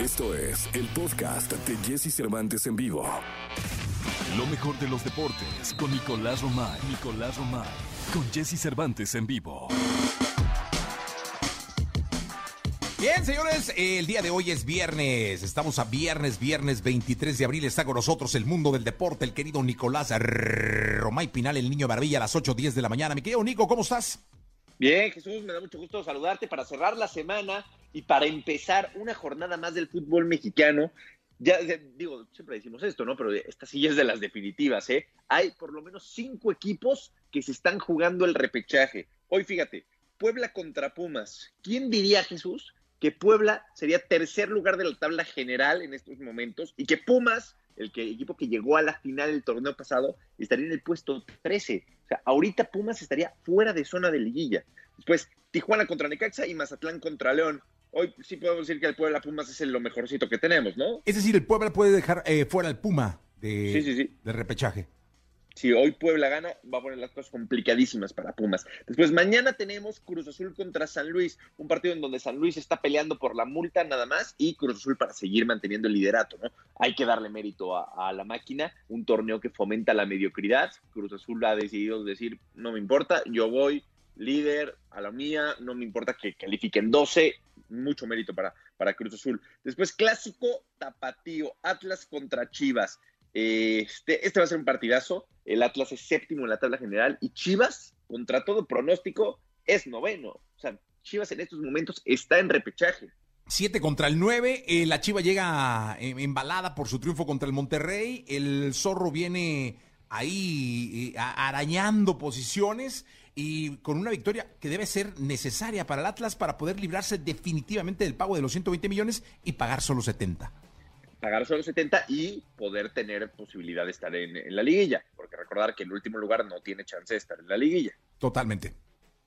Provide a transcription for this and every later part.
Esto es el podcast de Jesse Cervantes en vivo. Lo mejor de los deportes con Nicolás Romay. Nicolás Romay. Con Jesse Cervantes en vivo. Bien, señores, el día de hoy es viernes. Estamos a viernes, viernes 23 de abril. Está con nosotros el mundo del deporte, el querido Nicolás Romay Pinal, el niño maravilla, a las 8.10 de la mañana. Mi querido Nico, ¿cómo estás? Bien, Jesús, me da mucho gusto saludarte para cerrar la semana y para empezar una jornada más del fútbol mexicano. Ya digo, siempre decimos esto, ¿no? Pero esta sí es de las definitivas, ¿eh? Hay por lo menos cinco equipos que se están jugando el repechaje. Hoy fíjate, Puebla contra Pumas. ¿Quién diría, Jesús, que Puebla sería tercer lugar de la tabla general en estos momentos y que Pumas, el que, equipo que llegó a la final del torneo pasado, estaría en el puesto 13? O sea, ahorita Pumas estaría fuera de zona de liguilla. Después, Tijuana contra Necaxa y Mazatlán contra León. Hoy sí podemos decir que el Puebla Pumas es lo mejorcito que tenemos, ¿no? Es decir, el Puebla puede dejar eh, fuera el Puma de, de repechaje si hoy Puebla gana, va a poner las cosas complicadísimas para Pumas. Después, mañana tenemos Cruz Azul contra San Luis, un partido en donde San Luis está peleando por la multa nada más y Cruz Azul para seguir manteniendo el liderato, ¿no? Hay que darle mérito a, la máquina, un torneo que fomenta la mediocridad. Cruz Azul ha decidido decir, no me importa, yo voy líder a la mía, no me importa que califiquen 12, mucho mérito para, para Cruz Azul. Después, clásico tapatío, Atlas contra Chivas. Este, este va a ser un partidazo. El Atlas es séptimo en la tabla general y Chivas, contra todo pronóstico, es noveno. O sea, Chivas en estos momentos está en repechaje. Siete contra el nueve, eh, la Chiva llega embalada por su triunfo contra el Monterrey, el Zorro viene ahí eh, arañando posiciones y con una victoria que debe ser necesaria para el Atlas para poder librarse definitivamente del pago de los 120 millones y pagar solo 70 pagar solo 70 y poder tener posibilidad de estar en, la liguilla, porque recordar que el último lugar no tiene chance de estar en la liguilla. Totalmente.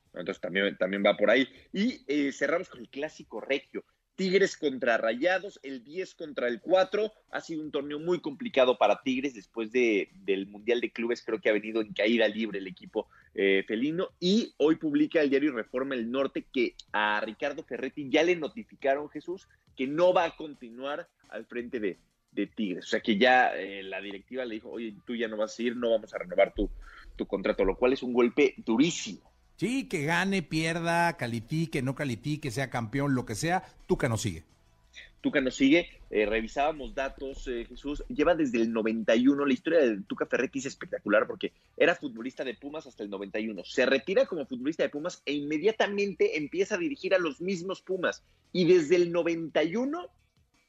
Entonces también, también va por ahí. Y eh, cerramos con el clásico regio. Tigres contra Rayados, el 10 contra el 4. Ha sido un torneo muy complicado para Tigres después de, del Mundial de Clubes. Creo que ha venido en caída libre el equipo eh, felino. Y hoy publica el diario Reforma El Norte que a Ricardo Ferretti ya le notificaron, Jesús, que no va a continuar al frente de, Tigres. O sea que ya eh, la directiva le dijo, oye, tú ya no vas a ir, no vamos a renovar tu contrato, lo cual es un golpe durísimo. Sí, que gane, pierda, califique, no califique, sea campeón, lo que sea, Tuca no sigue. Tuca no sigue, eh, revisábamos datos, eh, Jesús, lleva desde el 91, la historia de Tuca Ferretti es espectacular porque era futbolista de Pumas hasta el 91, se retira como futbolista de Pumas e inmediatamente empieza a dirigir a los mismos Pumas y desde el 91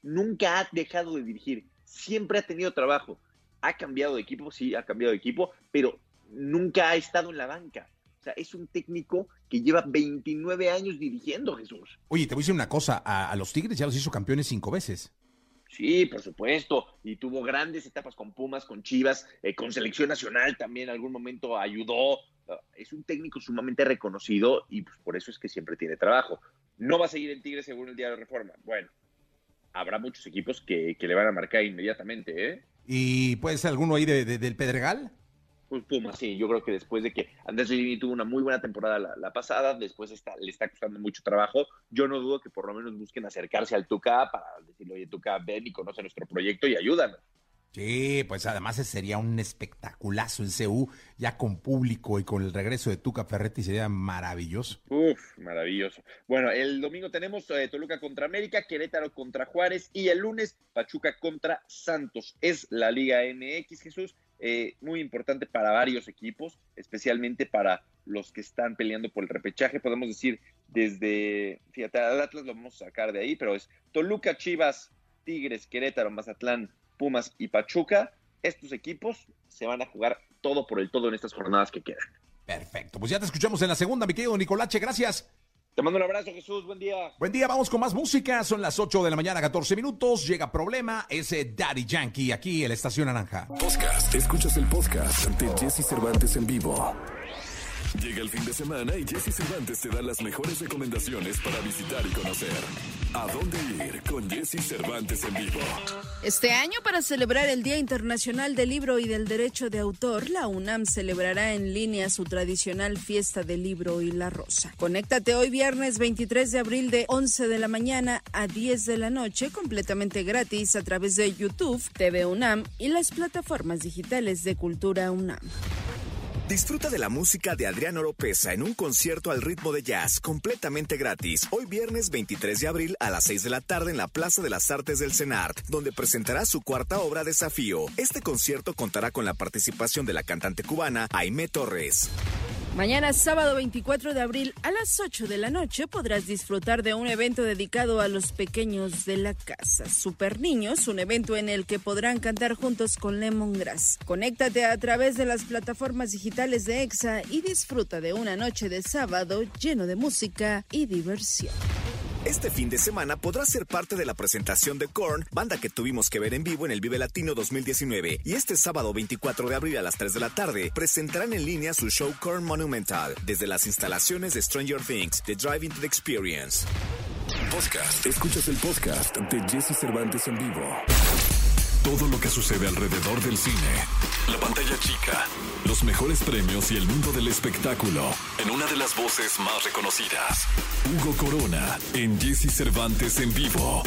nunca ha dejado de dirigir, siempre ha tenido trabajo. Ha cambiado de equipo, sí, ha cambiado de equipo, pero nunca ha estado en la banca. O sea, es un técnico que lleva 29 años dirigiendo, Jesús. Oye, te voy a decir una cosa, a, los Tigres ya los hizo campeones cinco veces. Sí, por supuesto, y tuvo grandes etapas con Pumas, con Chivas, eh, con selección nacional también en algún momento ayudó. Ah, es un técnico sumamente reconocido y pues, por eso es que siempre tiene trabajo. No va a seguir en Tigres según el diario Reforma. Bueno, habrá muchos equipos que, le van a marcar inmediatamente, ¿eh? ¿Y puede ser alguno ahí de, del Pedregal? Pues Puma, sí, yo creo que después de que Andrés Lini tuvo una muy buena temporada la, pasada, después está, le está costando mucho trabajo, yo no dudo que por lo menos busquen acercarse al Tuca para decirle, oye, Tuca, ven y conoce nuestro proyecto y ayúdanos. Sí, pues además sería un espectaculazo en CU, ya con público y con el regreso de Tuca Ferretti sería maravilloso. Uf, maravilloso. Bueno, el domingo tenemos eh, Toluca contra América, Querétaro contra Juárez y el lunes Pachuca contra Santos. Es la Liga MX, Jesús, eh, muy importante para varios equipos, especialmente para los que están peleando por el repechaje. Podemos decir desde, fíjate, al Atlas lo vamos a sacar de ahí, pero es Toluca, Chivas, Tigres, Querétaro, Mazatlán, Pumas y Pachuca, estos equipos se van a jugar todo por el todo en estas jornadas que quedan. Perfecto, pues ya te escuchamos en la segunda, mi querido Nicolache, gracias. Te mando un abrazo, Jesús. Buen día. Buen día, vamos con más música. Son las 8 de la mañana, 14 minutos. Llega Problema, ese Daddy Yankee, aquí en la Estación Naranja. Podcast. Escuchas el podcast de Jesse Cervantes en vivo. Llega el fin de semana y Jesse Cervantes te da las mejores recomendaciones para visitar y conocer. ¿A dónde ir con Jesse Cervantes en vivo? Este año, para celebrar el Día Internacional del Libro y del Derecho de Autor, la UNAM celebrará en línea su tradicional fiesta del libro y la rosa. Conéctate hoy viernes 23 de abril de 11 de la mañana a 10 de la noche completamente gratis a través de YouTube, TV UNAM y las plataformas digitales de Cultura UNAM. Disfruta de la música de Adriano Oropesa en un concierto al ritmo de jazz completamente gratis. Hoy viernes 23 de abril a las 6 de la tarde en la Plaza de las Artes del CENART, donde presentará su cuarta obra Desafío. Este concierto contará con la participación de la cantante cubana Aime Torres. Mañana sábado 24 de abril a las 8 de la noche podrás disfrutar de un evento dedicado a los pequeños de la casa. Super Niños, un evento en el que podrán cantar juntos con Lemongrass. Conéctate a través de las plataformas digitales de EXA y disfruta de una noche de sábado lleno de música y diversión. Este fin de semana podrás ser parte de la presentación de Korn, banda que tuvimos que ver en vivo en el Vive Latino 2019. Y este sábado 24 de abril a las 3 de la tarde presentarán en línea su show Korn Monumental desde las instalaciones de Stranger Things, The Drive Into the Experience. Podcast. Escuchas el podcast de Jesse Cervantes en vivo. Todo lo que sucede alrededor del cine. La pantalla chica. Los mejores premios y el mundo del espectáculo. En una de las voces más reconocidas. Hugo Corona. En Jesse Cervantes en vivo.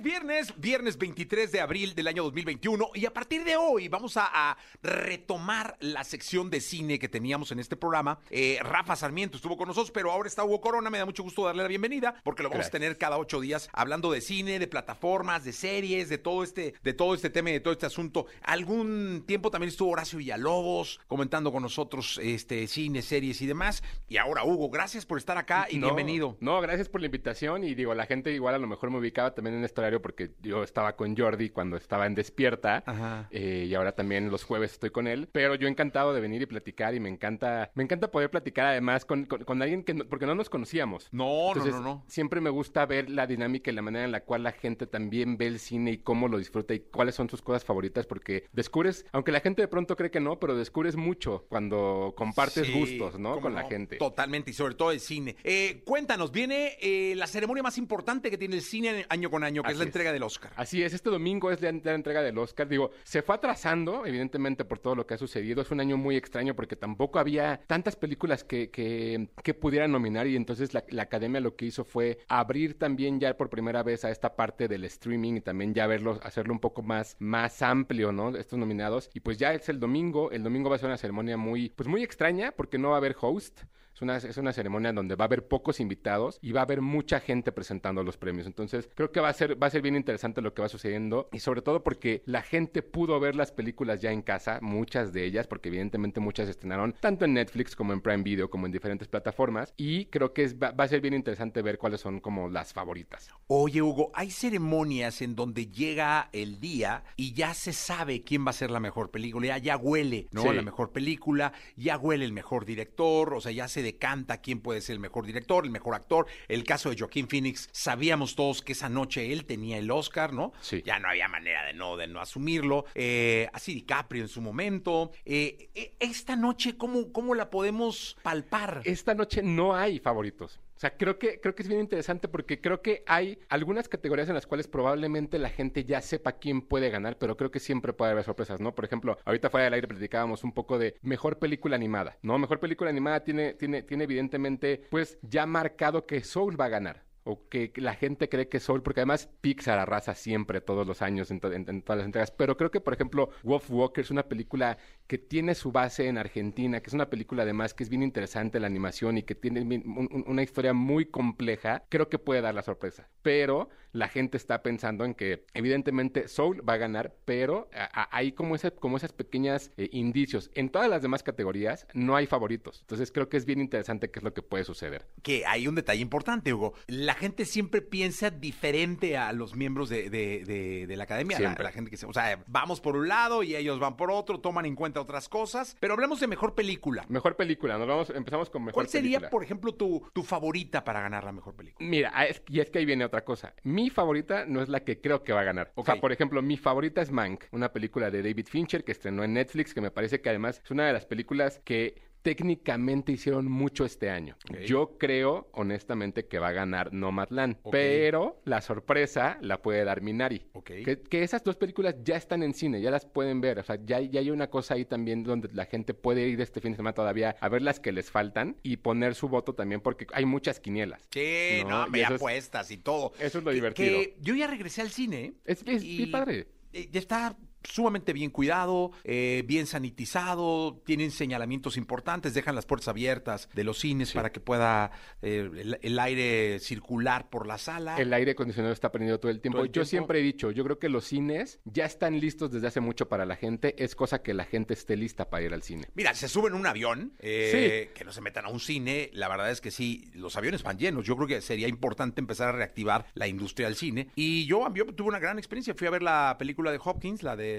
Es viernes, viernes 23 de abril del año 2021 y a partir de hoy vamos a, a retomar la sección de cine que teníamos en este programa. Eh, Rafa Sarmiento estuvo con nosotros, pero ahora está Hugo Corona, me da mucho gusto darle la bienvenida porque lo vamos a tener cada ocho días hablando de cine, de plataformas, de series, de todo este, de todo este tema y de todo este asunto. Algún tiempo también estuvo Horacio Villalobos comentando con nosotros este cine, series y demás. Y ahora Hugo, gracias por estar acá y No, bienvenido. No, gracias por la invitación y digo, la gente igual a lo mejor me ubicaba también en este horario porque yo estaba con Jordi cuando estaba en Despierta eh, y ahora también los jueves estoy con él, pero yo encantado de venir y platicar y me encanta, me encanta poder platicar además con, con- con alguien que, no- porque no nos conocíamos. No, Entonces, no, no, no. Siempre me gusta ver la dinámica y la manera en la cual la gente también ve el cine y cómo lo disfruta y cuáles son sus cosas favoritas, porque descubres, aunque la gente de pronto cree que no, pero descubres mucho cuando compartes Sí, gustos, ¿no? Con la gente. Totalmente, y sobre todo el cine. Eh, cuéntanos, viene eh, la ceremonia más importante que tiene el cine año con año, que es Así la entrega del Oscar. Así es, este domingo es la, la entrega del Oscar. Digo, se fue atrasando, evidentemente, por todo lo que ha sucedido. Es un año muy extraño porque tampoco había tantas películas que, que, que pudieran nominar y entonces la, la academia lo que hizo fue abrir también ya por primera vez a esta parte del streaming y también ya verlo, hacerlo un poco más, más amplio, ¿no? Estos nominados. Y pues ya es el domingo. El domingo va a ser una ceremonia muy, pues muy extraña porque no va a haber host. Es una, es una ceremonia donde va a haber pocos invitados y va a haber mucha gente presentando los premios. Entonces, creo que va a ser, va a ser bien interesante lo que va sucediendo y sobre todo porque la gente pudo ver las películas ya en casa, muchas de ellas, porque evidentemente muchas se estrenaron tanto en Netflix como en Prime Video, como en diferentes plataformas. Y creo que es- va, va a ser bien interesante ver cuáles son como las favoritas. Oye, Hugo, hay ceremonias en donde llega el día y ya se sabe quién va a ser la mejor película, ya, ya huele, ¿no? Sí. La mejor película, ya huele el mejor director, o sea, ya se decanta quién puede ser el mejor director, el mejor actor. El caso de Joaquín Phoenix, sabíamos todos que esa noche él tenía el Oscar, ¿no? Sí. Ya no había manera de no, de no asumirlo. Eh, así DiCaprio en su momento. Eh, eh, esta noche, ¿cómo, ¿cómo la podemos palpar? Esta noche no hay favoritos. O sea, creo que, creo que es bien interesante porque creo que hay algunas categorías en las cuales probablemente la gente ya sepa quién puede ganar, pero creo que siempre puede haber sorpresas, ¿no? Por ejemplo, ahorita fuera del aire platicábamos un poco de mejor película animada, ¿no? Mejor película animada tiene, tiene, tiene evidentemente, pues, ya marcado que Soul va a ganar. O que la gente cree que Soul, porque además Pixar arrasa siempre todos los años en, to- en- en todas las entregas. Pero creo que, por ejemplo, Wolf Walker es una película que tiene su base en Argentina, que es una película además que es bien interesante la animación y que tiene un- un- una historia muy compleja. Creo que puede dar la sorpresa. Pero la gente está pensando en que, evidentemente, Soul va a ganar, pero a- a- hay como, ese, como esas pequeñas eh, indicios. En todas las demás categorías no hay favoritos. Entonces creo que es bien interesante qué es lo que puede suceder. que hay un detalle importante, Hugo. La gente siempre piensa diferente a los miembros de, de- de- de la academia. La, la gente que se, o sea, vamos por un lado y ellos van por otro, toman en cuenta otras cosas. Pero hablemos de mejor película. Mejor película, nos vamos, empezamos con mejor ¿Cuál sería, película. por ejemplo, tu, tu favorita para ganar la mejor película? Mira, ah, es- y es que ahí viene otra cosa. Mi favorita no es la que creo que va a ganar. O sea, por ejemplo, mi favorita es Mank, una película de David Fincher que estrenó en Netflix, que me parece que además es una de las películas que técnicamente hicieron mucho este año. Yo creo, honestamente, que va a ganar Nomadland, Ok. pero la sorpresa la puede dar Minari. Ok. Que, que esas dos películas ya están en cine, ya las pueden ver. O sea, ya, ya hay una cosa ahí también donde la gente puede ir este fin de semana todavía a ver las que les faltan y poner su voto también porque hay muchas quinielas. Sí, No, no, y es- apuestas y todo. eso es lo Que- divertido. que yo ya regresé al cine. Es, es bien padre. eh, ya está sumamente bien cuidado, eh, bien sanitizado, tienen señalamientos importantes, dejan las puertas abiertas de los cines para que pueda eh, el, el aire circular por la sala. El aire acondicionado está prendido todo el tiempo. Todo el Yo tiempo. siempre he dicho, yo creo que los cines ya están listos desde hace mucho para la gente. Es cosa que la gente esté lista para ir al cine. Mira, se suben a un avión, eh, que no se metan a un cine. La verdad es que sí, los aviones van llenos. Yo creo que sería importante empezar a reactivar la industria del cine. Y yo, yo tuve una gran experiencia. Fui a ver la película de Hopkins, la de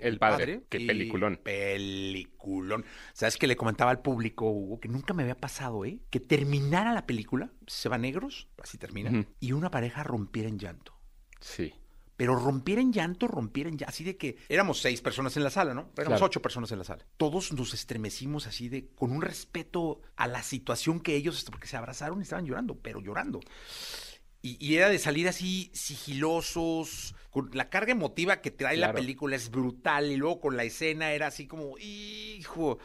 El Padre. Qué y peliculón. Peliculón. ¿Sabes que le comentaba al público, Hugo, que nunca me había pasado, eh? Que terminara la película, se van negros, así termina, Ujú. y una pareja rompiera en llanto. Sí. Pero rompiera en llanto, rompiera en llanto. Así de que éramos seis personas en la sala, ¿no? Éramos Claro. ocho personas en la sala. Todos nos estremecimos así de, con un respeto a la situación que ellos, porque se abrazaron y estaban llorando, pero llorando. Y, y era de salir así sigilosos, con la carga emotiva que trae la película es brutal. Y luego con la escena era así como, hijo,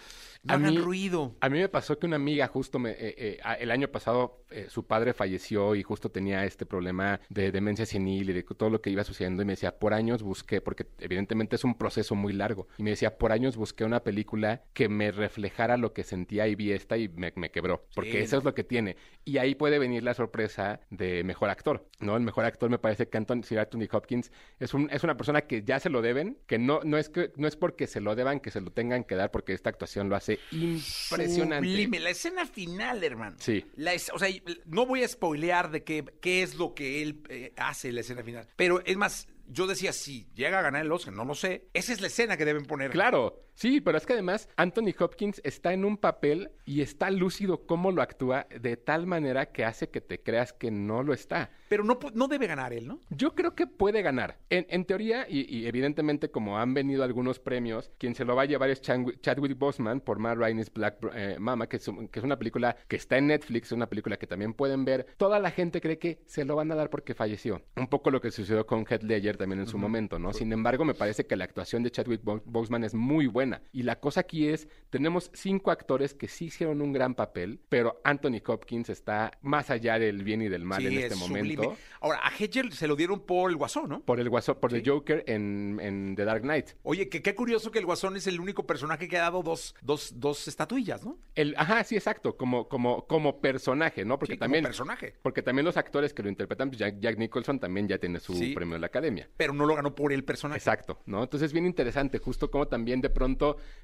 no A hagan mí- ruido. A mí me pasó que una amiga justo me, eh, eh, el año pasado eh, su padre falleció y justo tenía este problema de demencia senil y de todo lo que iba sucediendo y me decía, por años busqué, porque evidentemente es un proceso muy largo, y me decía, por años busqué una película que me reflejara lo que sentía y vi esta y me, me quebró, porque Sí, eso es lo que tiene. Y ahí puede venir la sorpresa de mejor actor, ¿no? El mejor actor me parece que Anthony, Sir Anthony Hopkins es, un, es una persona que ya se lo deben, que no, no, es que no es porque se lo deban que se lo tengan que dar, porque esta actuación lo hace impresionante. Sublime. La escena final, hermano. Sí. La es- o sea, no voy a spoilear de qué, qué es lo que él eh, hace en la escena final. Pero es más, yo decía, si llega a ganar el Oscar, no lo sé. Esa es la escena que deben poner. Claro, sí, pero es que además Anthony Hopkins está en un papel y está lúcido cómo lo actúa de tal manera que hace que te creas que no lo está. Pero no, no debe ganar él, ¿no? Yo creo que puede ganar. En, en teoría, y, y evidentemente como han venido algunos premios, quien se lo va a llevar es Chan- Chadwick Boseman por Matt Ryan's Black eh, Mama, que es, un- que es una película que está en Netflix, una película que también pueden ver. Toda la gente cree que se lo van a dar porque falleció. Un poco lo que sucedió con Heath Ledger también en su momento, ¿no? Sin embargo, me parece que la actuación de Chadwick Bo- Boseman es muy buena. Y la cosa aquí es, tenemos cinco actores que sí hicieron un gran papel, pero Anthony Hopkins está más allá del bien y del mal Sí, en este es momento. sublime. Ahora, a Hedger se lo dieron por el Guasón, ¿no? Por el guaso- por Sí. el Joker en, en The Dark Knight. Oye, que qué curioso que el Guasón es el único personaje que ha dado dos, dos, dos estatuillas, ¿no? El, ajá, sí, exacto, como, como, como personaje, ¿no? Porque Sí, como también. personaje. Porque también los actores que lo interpretan, pues, Jack, Jack Nicholson también ya tiene su premio de la academia. Pero no lo ganó por el personaje. Exacto, ¿no? Entonces es bien interesante, justo como también de pronto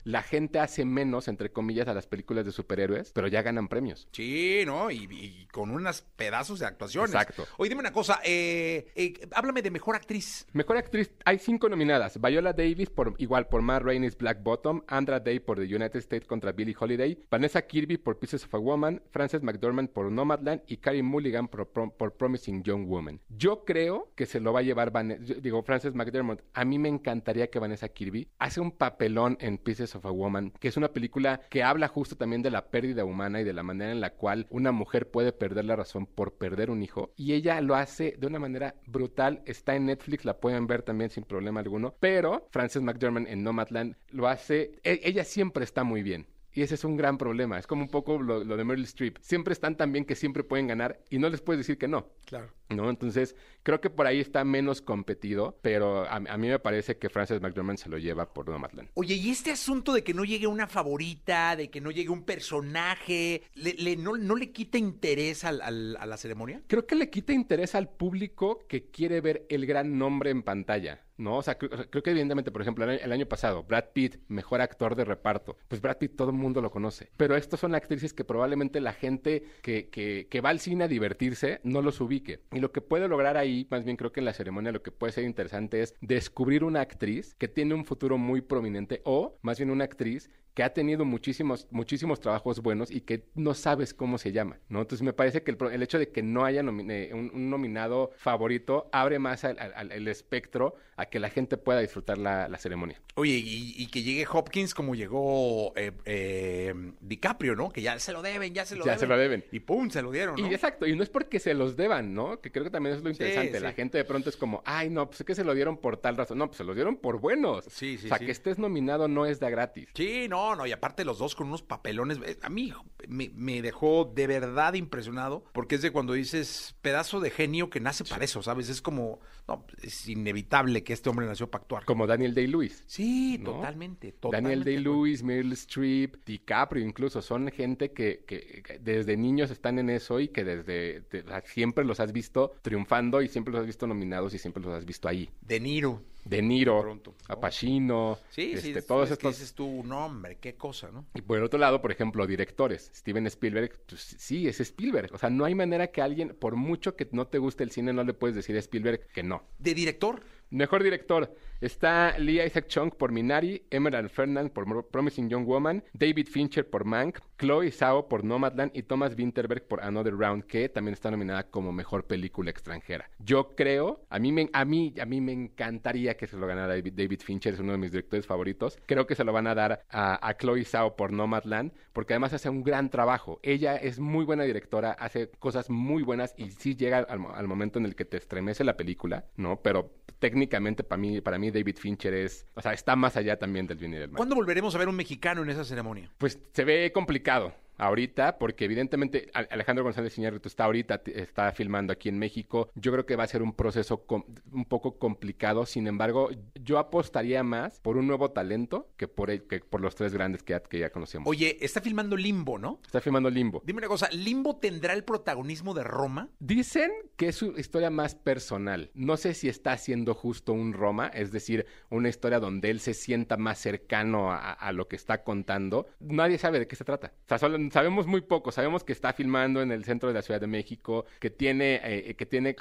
la gente hace menos, entre comillas, a las películas de superhéroes, pero ya ganan premios. Sí, ¿no? Y, y con unos pedazos de actuaciones. Exacto. Oye, dime una cosa, eh, eh, háblame de mejor actriz. Mejor actriz, hay cinco nominadas. Viola Davis, por, igual por Matt Rainey's Black Bottom, Andra Day por The United States contra Billie Holiday, Vanessa Kirby por Pieces of a Woman, Frances McDormand por Nomadland y Carey Mulligan por, Prom- por Promising Young Woman. Yo creo que se lo va a llevar, yo digo, Frances McDormand. A mí me encantaría que Vanessa Kirby hace un papelón en Pieces of a Woman, que es una película que habla justo también de la pérdida humana y de la manera en la cual una mujer puede perder la razón por perder un hijo. Y ella lo hace de una manera brutal. Está en Netflix, la pueden ver también sin problema alguno. Pero Frances McDormand en Nomadland lo hace. e- ella siempre está muy bien. Y ese es un gran problema. Es como un poco lo, lo de Meryl Streep. Siempre están tan bien que siempre pueden ganar y no les puedes decir que no. Claro. ¿No? Entonces, creo que por ahí está menos competido, pero a, a mí me parece que Frances McDormand se lo lleva por Nomadland. Oye, y este asunto de que no llegue una favorita, de que no llegue un personaje, ¿le, le- no, no le quita interés al- al- a la ceremonia? Creo que le quita interés al público que quiere ver el gran nombre en pantalla, ¿no? O sea, creo, que evidentemente, por ejemplo, el año, pasado, Brad Pitt, mejor actor de reparto, pues Brad Pitt todo el mundo lo conoce, pero estos son actrices que probablemente la gente que, que, que va al cine a divertirse no los ubique. Y lo que puede lograr ahí, más bien creo que en la ceremonia lo que puede ser interesante es descubrir una actriz que tiene un futuro muy prominente o más bien una actriz que ha tenido muchísimos, muchísimos trabajos buenos y que no sabes cómo se llama, ¿no? Entonces me parece que el, el hecho de que no haya nomine- un, un nominado favorito abre más al, al- al- el espectro a que la gente pueda disfrutar la, la ceremonia. Oye, y, y que llegue Hopkins como llegó eh, eh, DiCaprio, ¿no? Que ya se lo deben, ya se lo Ya deben. se lo deben. Y pum, se lo dieron, ¿no? Y exacto, y no es porque se los deban, ¿no? Que creo que también es lo interesante. sí. La gente de pronto es como, ay, no, pues es que se lo dieron por tal razón. No, pues se los dieron por buenos. Sí, sí, O sea, sí. que estés nominado no es de gratis. Sí, no, no, y aparte los dos con unos papelones. eh, A mí me, me dejó de verdad impresionado, porque es de cuando dices pedazo de genio que nace para eso, ¿sabes? Es como, no, es inevitable que este hombre nació para actuar. Como Daniel Day-Lewis. Sí, ¿no? totalmente, totalmente. Daniel Day-Lewis, Meryl Streep, DiCaprio incluso, son gente que, que- que desde niños están en eso y que desde de- siempre los has visto triunfando y siempre los has visto nominados y siempre los has visto ahí. De Niro. De Niro, Pronto, ¿no? a Pacino, Sí, sí, este, es- todos es que estos dices tú, no, hombre, qué cosa, ¿no? Y por el otro lado, por ejemplo, directores. Steven Spielberg, pues sí, es Spielberg. O sea, no hay manera que alguien, por mucho que no te guste el cine, no le puedes decir a Spielberg que no. De director, Mejor director. Está Lee Isaac Chung por Minari, Emerald Fernand por Promising Young Woman, David Fincher por Mank, Chloe Zhao por Nomadland y Thomas Winterberg por Another Round, que también está nominada como mejor película extranjera. Yo creo, a mí me, a mí, a mí me encantaría que se lo ganara David, Fincher, es uno de mis directores favoritos. Creo que se lo van a dar a, Chloe Zhao por Nomadland, porque además hace un gran trabajo. Ella es muy buena directora, hace cosas muy buenas y sí llega al, al momento en el que te estremece la película, ¿no? Pero técnicamente para mí, para mí David Fincher es, o sea, está más allá también del bien y del mal. ¿cuándo volveremos a ver un mexicano en esa ceremonia? Pues se ve complicado ahorita, porque evidentemente Alejandro González Iñárritu está ahorita, está filmando aquí en México. Yo creo que va a ser un proceso un poco complicado. Sin embargo, yo apostaría más por un nuevo talento que por, el- que por los tres grandes que ya, que ya conocemos. Oye, está filmando Limbo, ¿no? Está filmando Limbo. Dime una cosa, ¿Limbo tendrá el protagonismo de Roma? Dicen que es su historia más personal. No sé si está haciendo justo un Roma, es decir, una historia donde él se sienta más cercano a, a lo que está contando. Nadie sabe de qué se trata. O sea, solo- sabemos muy poco. Sabemos que está filmando en el centro de la Ciudad de México, que tiene, eh, que tiene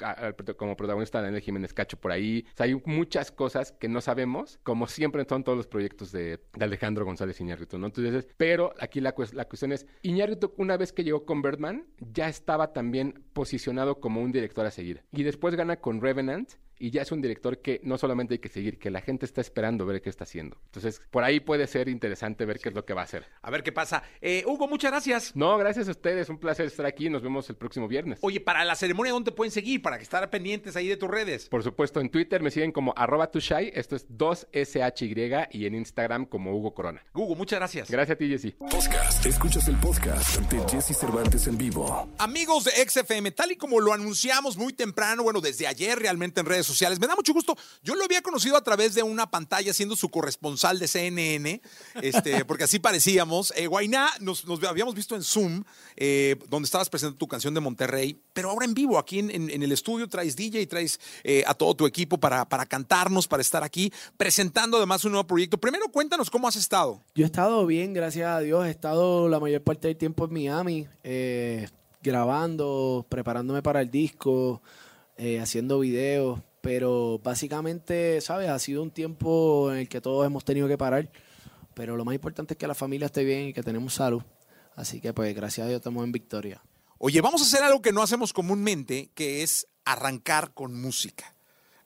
como protagonista a Daniel Jiménez Cacho por ahí. O sea, hay muchas cosas que no sabemos, como siempre son todos los proyectos de, Alejandro González Iñárritu. Entonces, pero aquí la, la cuestión es, Iñárritu una vez que llegó con Birdman, ya estaba también posicionado como un director a seguir. Y después gana con Revenant y ya es un director que no solamente hay que seguir, que la gente está esperando ver qué está haciendo. Entonces, por ahí puede ser interesante ver qué es lo que va a hacer. A ver qué pasa. Eh, Hugo, muchas gracias. No, gracias a ustedes, un placer estar aquí, nos vemos el próximo viernes. Oye, para la ceremonia, ¿dónde pueden seguir? Para que estar pendientes ahí de tus redes. Por supuesto, en Twitter me siguen como arroba tushai, esto es 2SHY, y en Instagram como Hugo Corona. Hugo, muchas gracias. Gracias a ti, Jessy. Podcast. Escuchas el podcast de Jesse Cervantes en vivo. Amigos de XFM, tal y como lo anunciamos muy temprano, bueno, desde ayer realmente en redes sociales, me da mucho gusto. Yo lo había conocido a través de una pantalla siendo su corresponsal de CNN, este, porque así parecíamos. Eh, Guainá, nos, nos habíamos visto en Zoom, eh, donde estabas presentando tu canción de Monterrey, pero ahora en vivo, aquí en, en- en el estudio, traes DJ, traes eh, a todo tu equipo para, para cantarnos, para estar aquí, presentando además un nuevo proyecto. Primero, cuéntanos cómo has estado. Yo he estado bien, gracias a Dios. He estado la mayor parte del tiempo en Miami, eh, grabando, preparándome para el disco, eh, haciendo videos. Pero básicamente, ¿sabes? Ha sido un tiempo en el que todos hemos tenido que parar. Pero lo más importante es que la familia esté bien y que tenemos salud. Así que, pues, gracias a Dios estamos en victoria. Oye, vamos a hacer algo que no hacemos comúnmente, que es arrancar con música.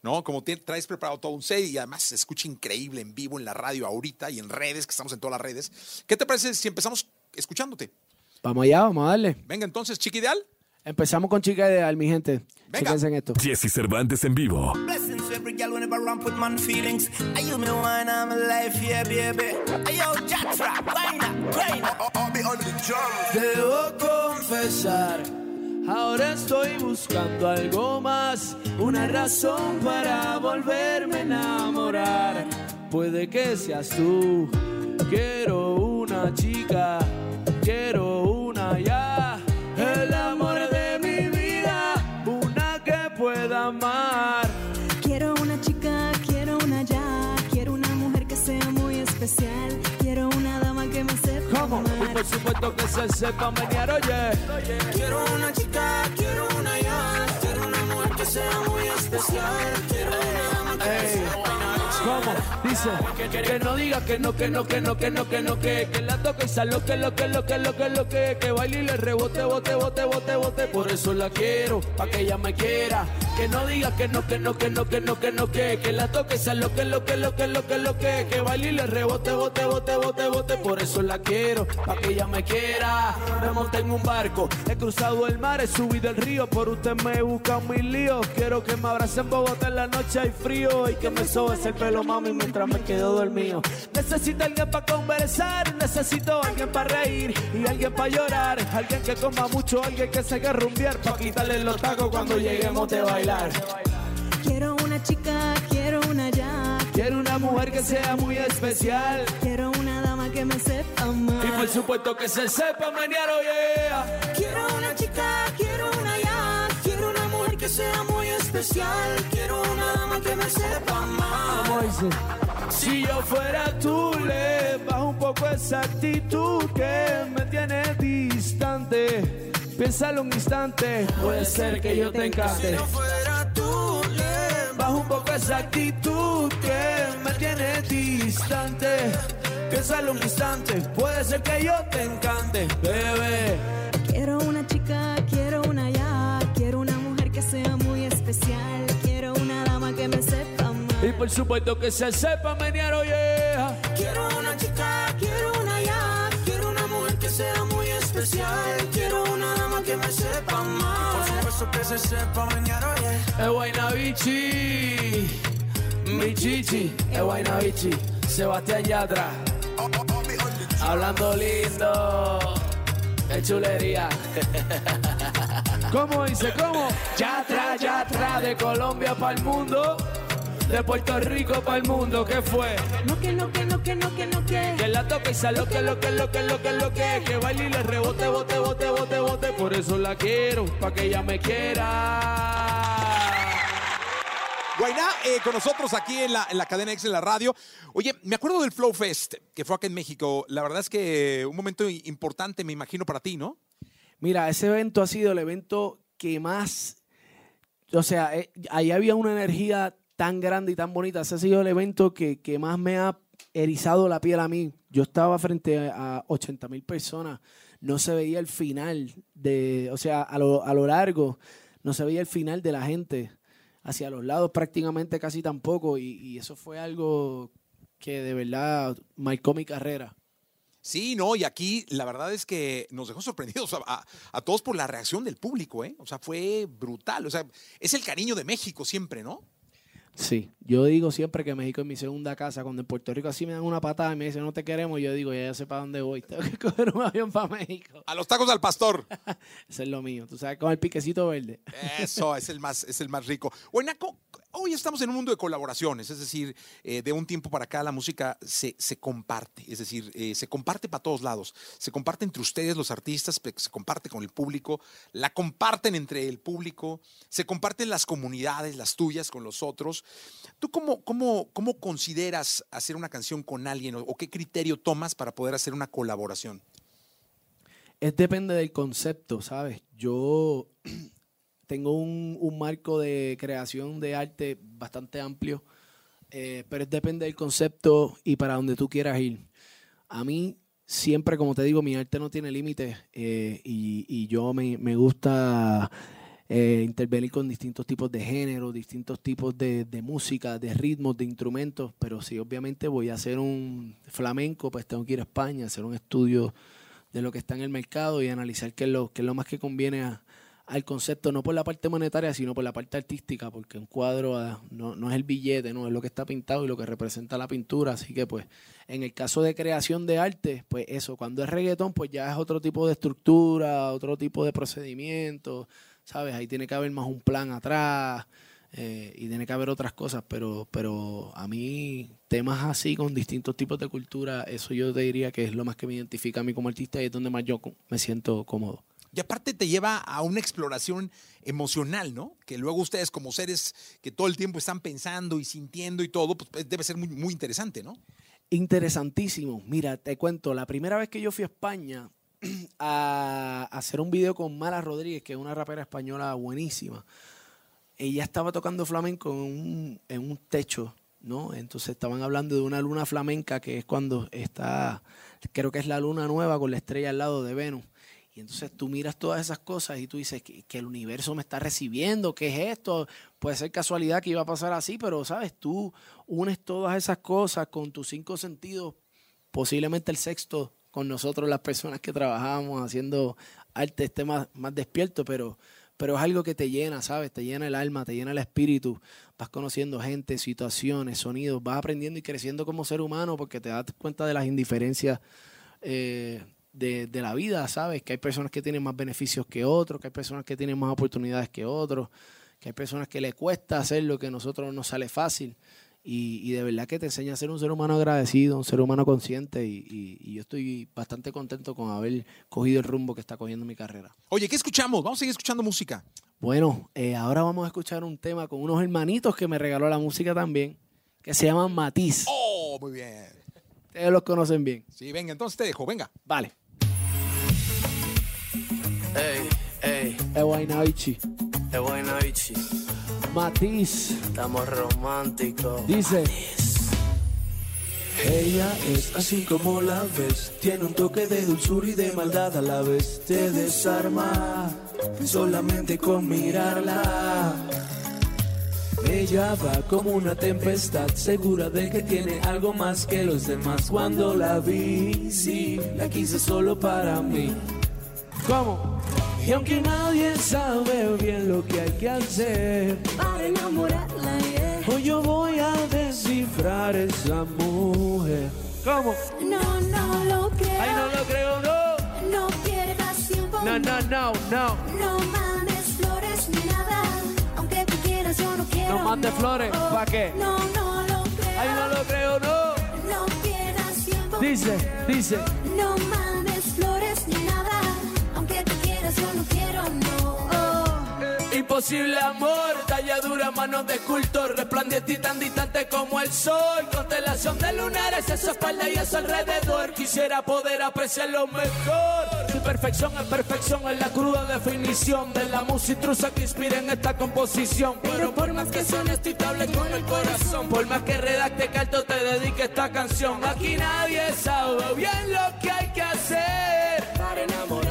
¿No? Como te- traes preparado todo un set y además se escucha increíble en vivo en la radio ahorita y en redes, que estamos en todas las redes. ¿Qué te parece si empezamos escuchándote? Vamos allá, vamos a darle. Venga, entonces, Chiqui Ideal. Empezamos con Chica Ideal, mi gente. Venga. Chéquense en esto. Jesse Cervantes en vivo. Blessings to every girl whenever I ramp with man feelings. I you me wine, I'm alive, yeah, baby. I yo, Jack Trap, wine up, grind up. I'll be on the drum. Debo confesar, ahora estoy buscando algo más, una razón para volverme a enamorar. Puede que seas tú, quiero una chica, quiero una especial, quiero una dama que me sepa ¿Cómo? Y por supuesto que se sepa menear, oye. Quiero una chica, quiero una ya. Quiero una mujer que sea muy especial. Quiero una dama que Ey. sea ¿Cómo? Dice que, no diga que no, que no, que no, que no, que no, que que la toque y que, lo que, lo que, lo que, lo que, que baile y le rebote, bote, bote, bote, bote. Por eso la quiero, pa' que ella me quiera. Que no diga que no, que no, que no, que no, que no, que que la toque y lo que, lo que, lo que, lo que, lo que, que baile y le rebote, bote, bote, bote, bote. Por eso la quiero, pa' que ella me quiera. Me monté en un barco, he cruzado el mar, he subido el río. Por usted me he buscado mis líos. Quiero que me abrace en Bogotá en la noche hay frío y que me sobes el pelo, mami, mientras me quedo dormido. Necesito alguien para conversar, necesito alguien para reír y alguien para llorar. Alguien que coma mucho, alguien que se haga rumbear, para quitarle los tacos cuando lleguemos de bailar. Quiero una chica, quiero una ya. Quiero una mujer que sea muy especial Quiero una dama que me sepa amar. y por supuesto que se sepa menear, oye. Quiero una chica, quiero una ya. Quiero una mujer que sea muy especial. Quiero una dama que me sepa amar. ¿Cómo dice? Si yo fuera tú, le bajo un poco esa actitud que me tiene distante. Piénsalo un instante, puede ser que yo te encante. fuera tú, le Bajo un poco esa actitud que me tiene distante. Piénsalo un instante, puede ser que yo te encante, bebé. Quiero una chica, especial. Quiero una dama que me sepa amar. Y por supuesto que se sepa menear, oye. Quiero una chica, quiero una ya. Quiero una mujer que sea muy especial. Quiero una dama que me sepa amar. Por supuesto que se sepa mañana, oye. Es Guaynabichi, mi chichi, es Guaynabichi, Sebastián Yatra, hablando lindo, es chulería. ¿Cómo dice? ¿Cómo? Yatra, Yatra, de Colombia para el mundo, de Puerto Rico para el mundo, ¿qué fue? No que no, que no, que no, que no, que. Que la toque y lo que, lo que, lo que, lo que, lo que, que baile y le rebote, bote, bote, bote, bote, por eso la quiero, pa' que ella me quiera. Guainá, eh, con nosotros aquí en la, en la cadena X en la radio. Oye, me acuerdo del Flow Fest que fue acá en México. La verdad es que un momento importante, me imagino, para ti, ¿no? Mira, ese evento ha sido el evento que más, o sea, eh, ahí había una energía tan grande y tan bonita. Ese ha sido el evento que, que más me ha erizado la piel a mí. Yo estaba frente a 80 mil personas, no se veía el final de, o sea, a lo, a lo largo, no se veía el final de la gente. Hacia los lados prácticamente casi tampoco. Y, y eso fue algo que de verdad marcó mi carrera. Sí, no, y aquí la verdad es que nos dejó sorprendidos a, a- todos por la reacción del público, ¿eh? O sea, fue brutal. O sea, es el cariño de México siempre, ¿no? Sí, yo digo siempre que México es mi segunda casa. Cuando en Puerto Rico así me dan una patada y me dicen no te queremos, yo digo ya, ya sé para dónde voy. Tengo que coger un avión para México. A los tacos al pastor. Eso es lo mío. Tú sabes, con el piquecito verde. Eso es el más, es el más rico. Buenaco, hoy estamos en un mundo de colaboraciones, es decir, eh, de un tiempo para acá la música se, se comparte, es decir, eh, se comparte para todos lados. Se comparte entre ustedes, los artistas, se comparte con el público, la comparten entre el público, se comparten las comunidades, las tuyas con los otros. ¿Tú cómo, cómo, cómo consideras hacer una canción con alguien o, o qué criterio tomas para poder hacer una colaboración? Es depende del concepto, ¿sabes? Yo tengo un, un marco de creación de arte bastante amplio, eh, pero depende del concepto y para donde tú quieras ir. A mí siempre, como te digo, mi arte no tiene límites eh, y, y yo me, me gusta eh, intervenir con distintos tipos de géneros, distintos tipos de, música, de ritmos, de instrumentos, pero si obviamente voy a hacer un flamenco, pues tengo que ir a España, hacer un estudio de lo que está en el mercado y analizar qué es lo, qué es lo más que conviene al concepto, no por la parte monetaria, sino por la parte artística, porque un cuadro ah, no, no es el billete, no es lo que está pintado y lo que representa la pintura. Así que, pues, en el caso de creación de arte, pues eso, cuando es reggaetón, pues ya es otro tipo de estructura, otro tipo de procedimiento, ¿sabes? Ahí tiene que haber más un plan atrás. eh, y tiene que haber otras cosas, pero, pero a mí temas así con distintos tipos de cultura, eso yo te diría que es lo más que me identifica a mí como artista y es donde más yo me siento cómodo. Y aparte te lleva a una exploración emocional, ¿no? Que luego ustedes como seres que todo el tiempo están pensando y sintiendo y todo, pues debe ser muy, muy interesante, ¿no? Interesantísimo. Mira, te cuento, la primera vez que yo fui a España a hacer un video con Mala Rodríguez, que es una rapera española buenísima, ella estaba tocando flamenco en un, techo ¿no? Entonces estaban hablando de una luna flamenca que es cuando está, creo que es la luna nueva con la estrella al lado de Venus. Y entonces tú miras todas esas cosas y tú dices que, que el universo me está recibiendo, ¿qué es esto? Puede ser casualidad que iba a pasar así, pero sabes, tú unes todas esas cosas con tus cinco sentidos, posiblemente el sexto con nosotros las personas que trabajamos haciendo arte esté más, más despierto, pero, pero es algo que te llena, ¿sabes? Te llena el alma, te llena el espíritu, vas conociendo gente, situaciones, sonidos, vas aprendiendo y creciendo como ser humano porque te das cuenta de las indiferencias eh, de, de la vida, ¿sabes? Que hay personas que tienen más beneficios que otros, que hay personas que tienen más oportunidades que otros, que hay personas que le cuesta hacer lo que a nosotros nos sale fácil. Y, y de verdad que te enseña a ser un ser humano agradecido, un ser humano consciente y, y- y yo estoy bastante contento con haber cogido el rumbo que está cogiendo mi carrera. Oye, ¿qué escuchamos? Vamos a seguir escuchando música. Bueno, eh, ahora vamos a escuchar un tema con unos hermanitos que me regaló la música también, que se llaman Matiz. Oh, muy bien. Ustedes los conocen bien. Sí, venga, entonces te dejo, venga. Vale. Ey, ey, Es Guaynaichi. Matiz. Estamos románticos. Dice. Ella es así como la ves, tiene un toque de dulzura y de maldad a la vez. Te desarma solamente con mirarla. Ella va como una tempestad, segura de que tiene algo más que los demás. Cuando la vi, sí, la quise solo para mí. ¿Cómo? Y aunque nadie sabe bien lo que hay que hacer, Para enamorarla, yeah. Hoy yo voy a descifrar esa mujer. ¿Cómo? No, no lo creo. Ay, no lo creo, no. No pierdas tiempo. No, no, no, no. No mandes flores ni nada. Aunque tú quieras, yo no quiero. No mandes flores, ¿pa' qué? No, no lo creo. Ay, no lo creo, no. No pierdas tiempo. Dice, dice. No mandes Imposible amor, talladura, manos de escultor, resplandeciente y tan distante como el sol. Constelación de lunares a su espalda y a su alrededor. Quisiera poder apreciar lo mejor. Perfección es perfección, es la cruda definición de la música intrusa que inspira en esta composición. Pero por más que suene, estoy con el corazón. Por más que redacte carto, te dedique esta canción. Aquí nadie sabe bien lo que hay que hacer para enamorarla.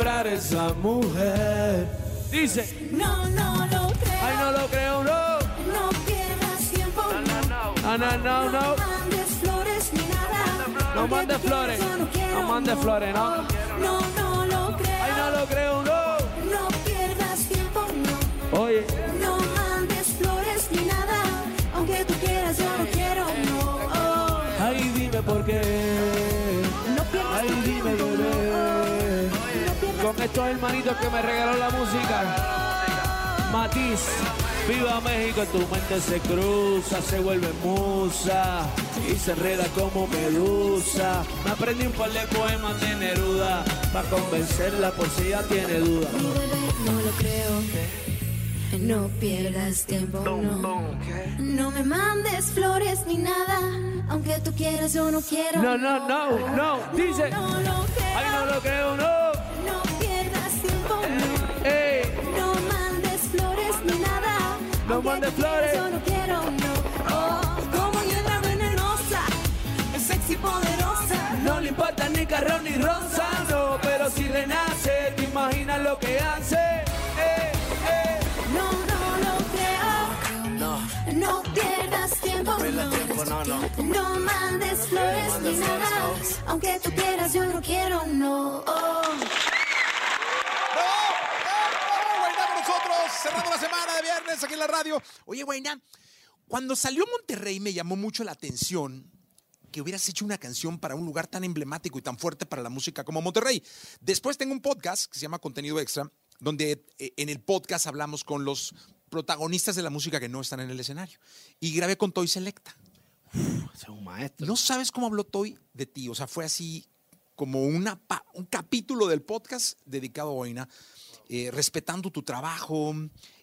Esa mujer. Dice, No, no lo creo. ay, no lo creo, no. No pierdas tiempo. No, no, no, no. No mandes flores ni nada. No mandes flores. no mandes flores, no. No, no lo creo. Ay, no lo creo, no. No pierdas tiempo, no. Oye, No Con estos hermanitos que me regaló la música. Matiz, viva México, tu mente se cruza, se vuelve musa y se enreda como medusa. Me aprendí un par de poemas de Neruda para convencerla por si ella tiene duda. Mi bebé, no lo creo. No pierdas tiempo, no. No me mandes flores ni nada. Aunque tú quieras, yo no quiero. No, no, no, no, dice. No lo creo. Ay, no lo creo, no. Ey, No mandes flores ni nada. No Aunque mandes flores. Yo no quiero, no. Oh, como hiedra venenosa. Es sexy poderosa. no le importa ni carro ni rosa, no. Pero si renace, te imaginas lo que hace. Eh. No, no lo creo. No. No pierdas tiempo, no. No mandes flores ni nada. Aunque tú quieras, yo no quiero, no. Oh. Cerrando la semana de viernes aquí en la radio. Oye, Guayna, cuando salió Monterrey me llamó mucho la atención que hubieras hecho una canción para un lugar tan emblemático y tan fuerte para la música como Monterrey. Después tengo un podcast que se llama Contenido Extra, donde eh, en el podcast hablamos con los protagonistas de la música que no están en el escenario. Y grabé con Toy Selecta. Es un maestro. No sabes cómo habló Toy de ti. O sea, fue así como una, un capítulo del podcast dedicado a Boina, eh, respetando tu trabajo,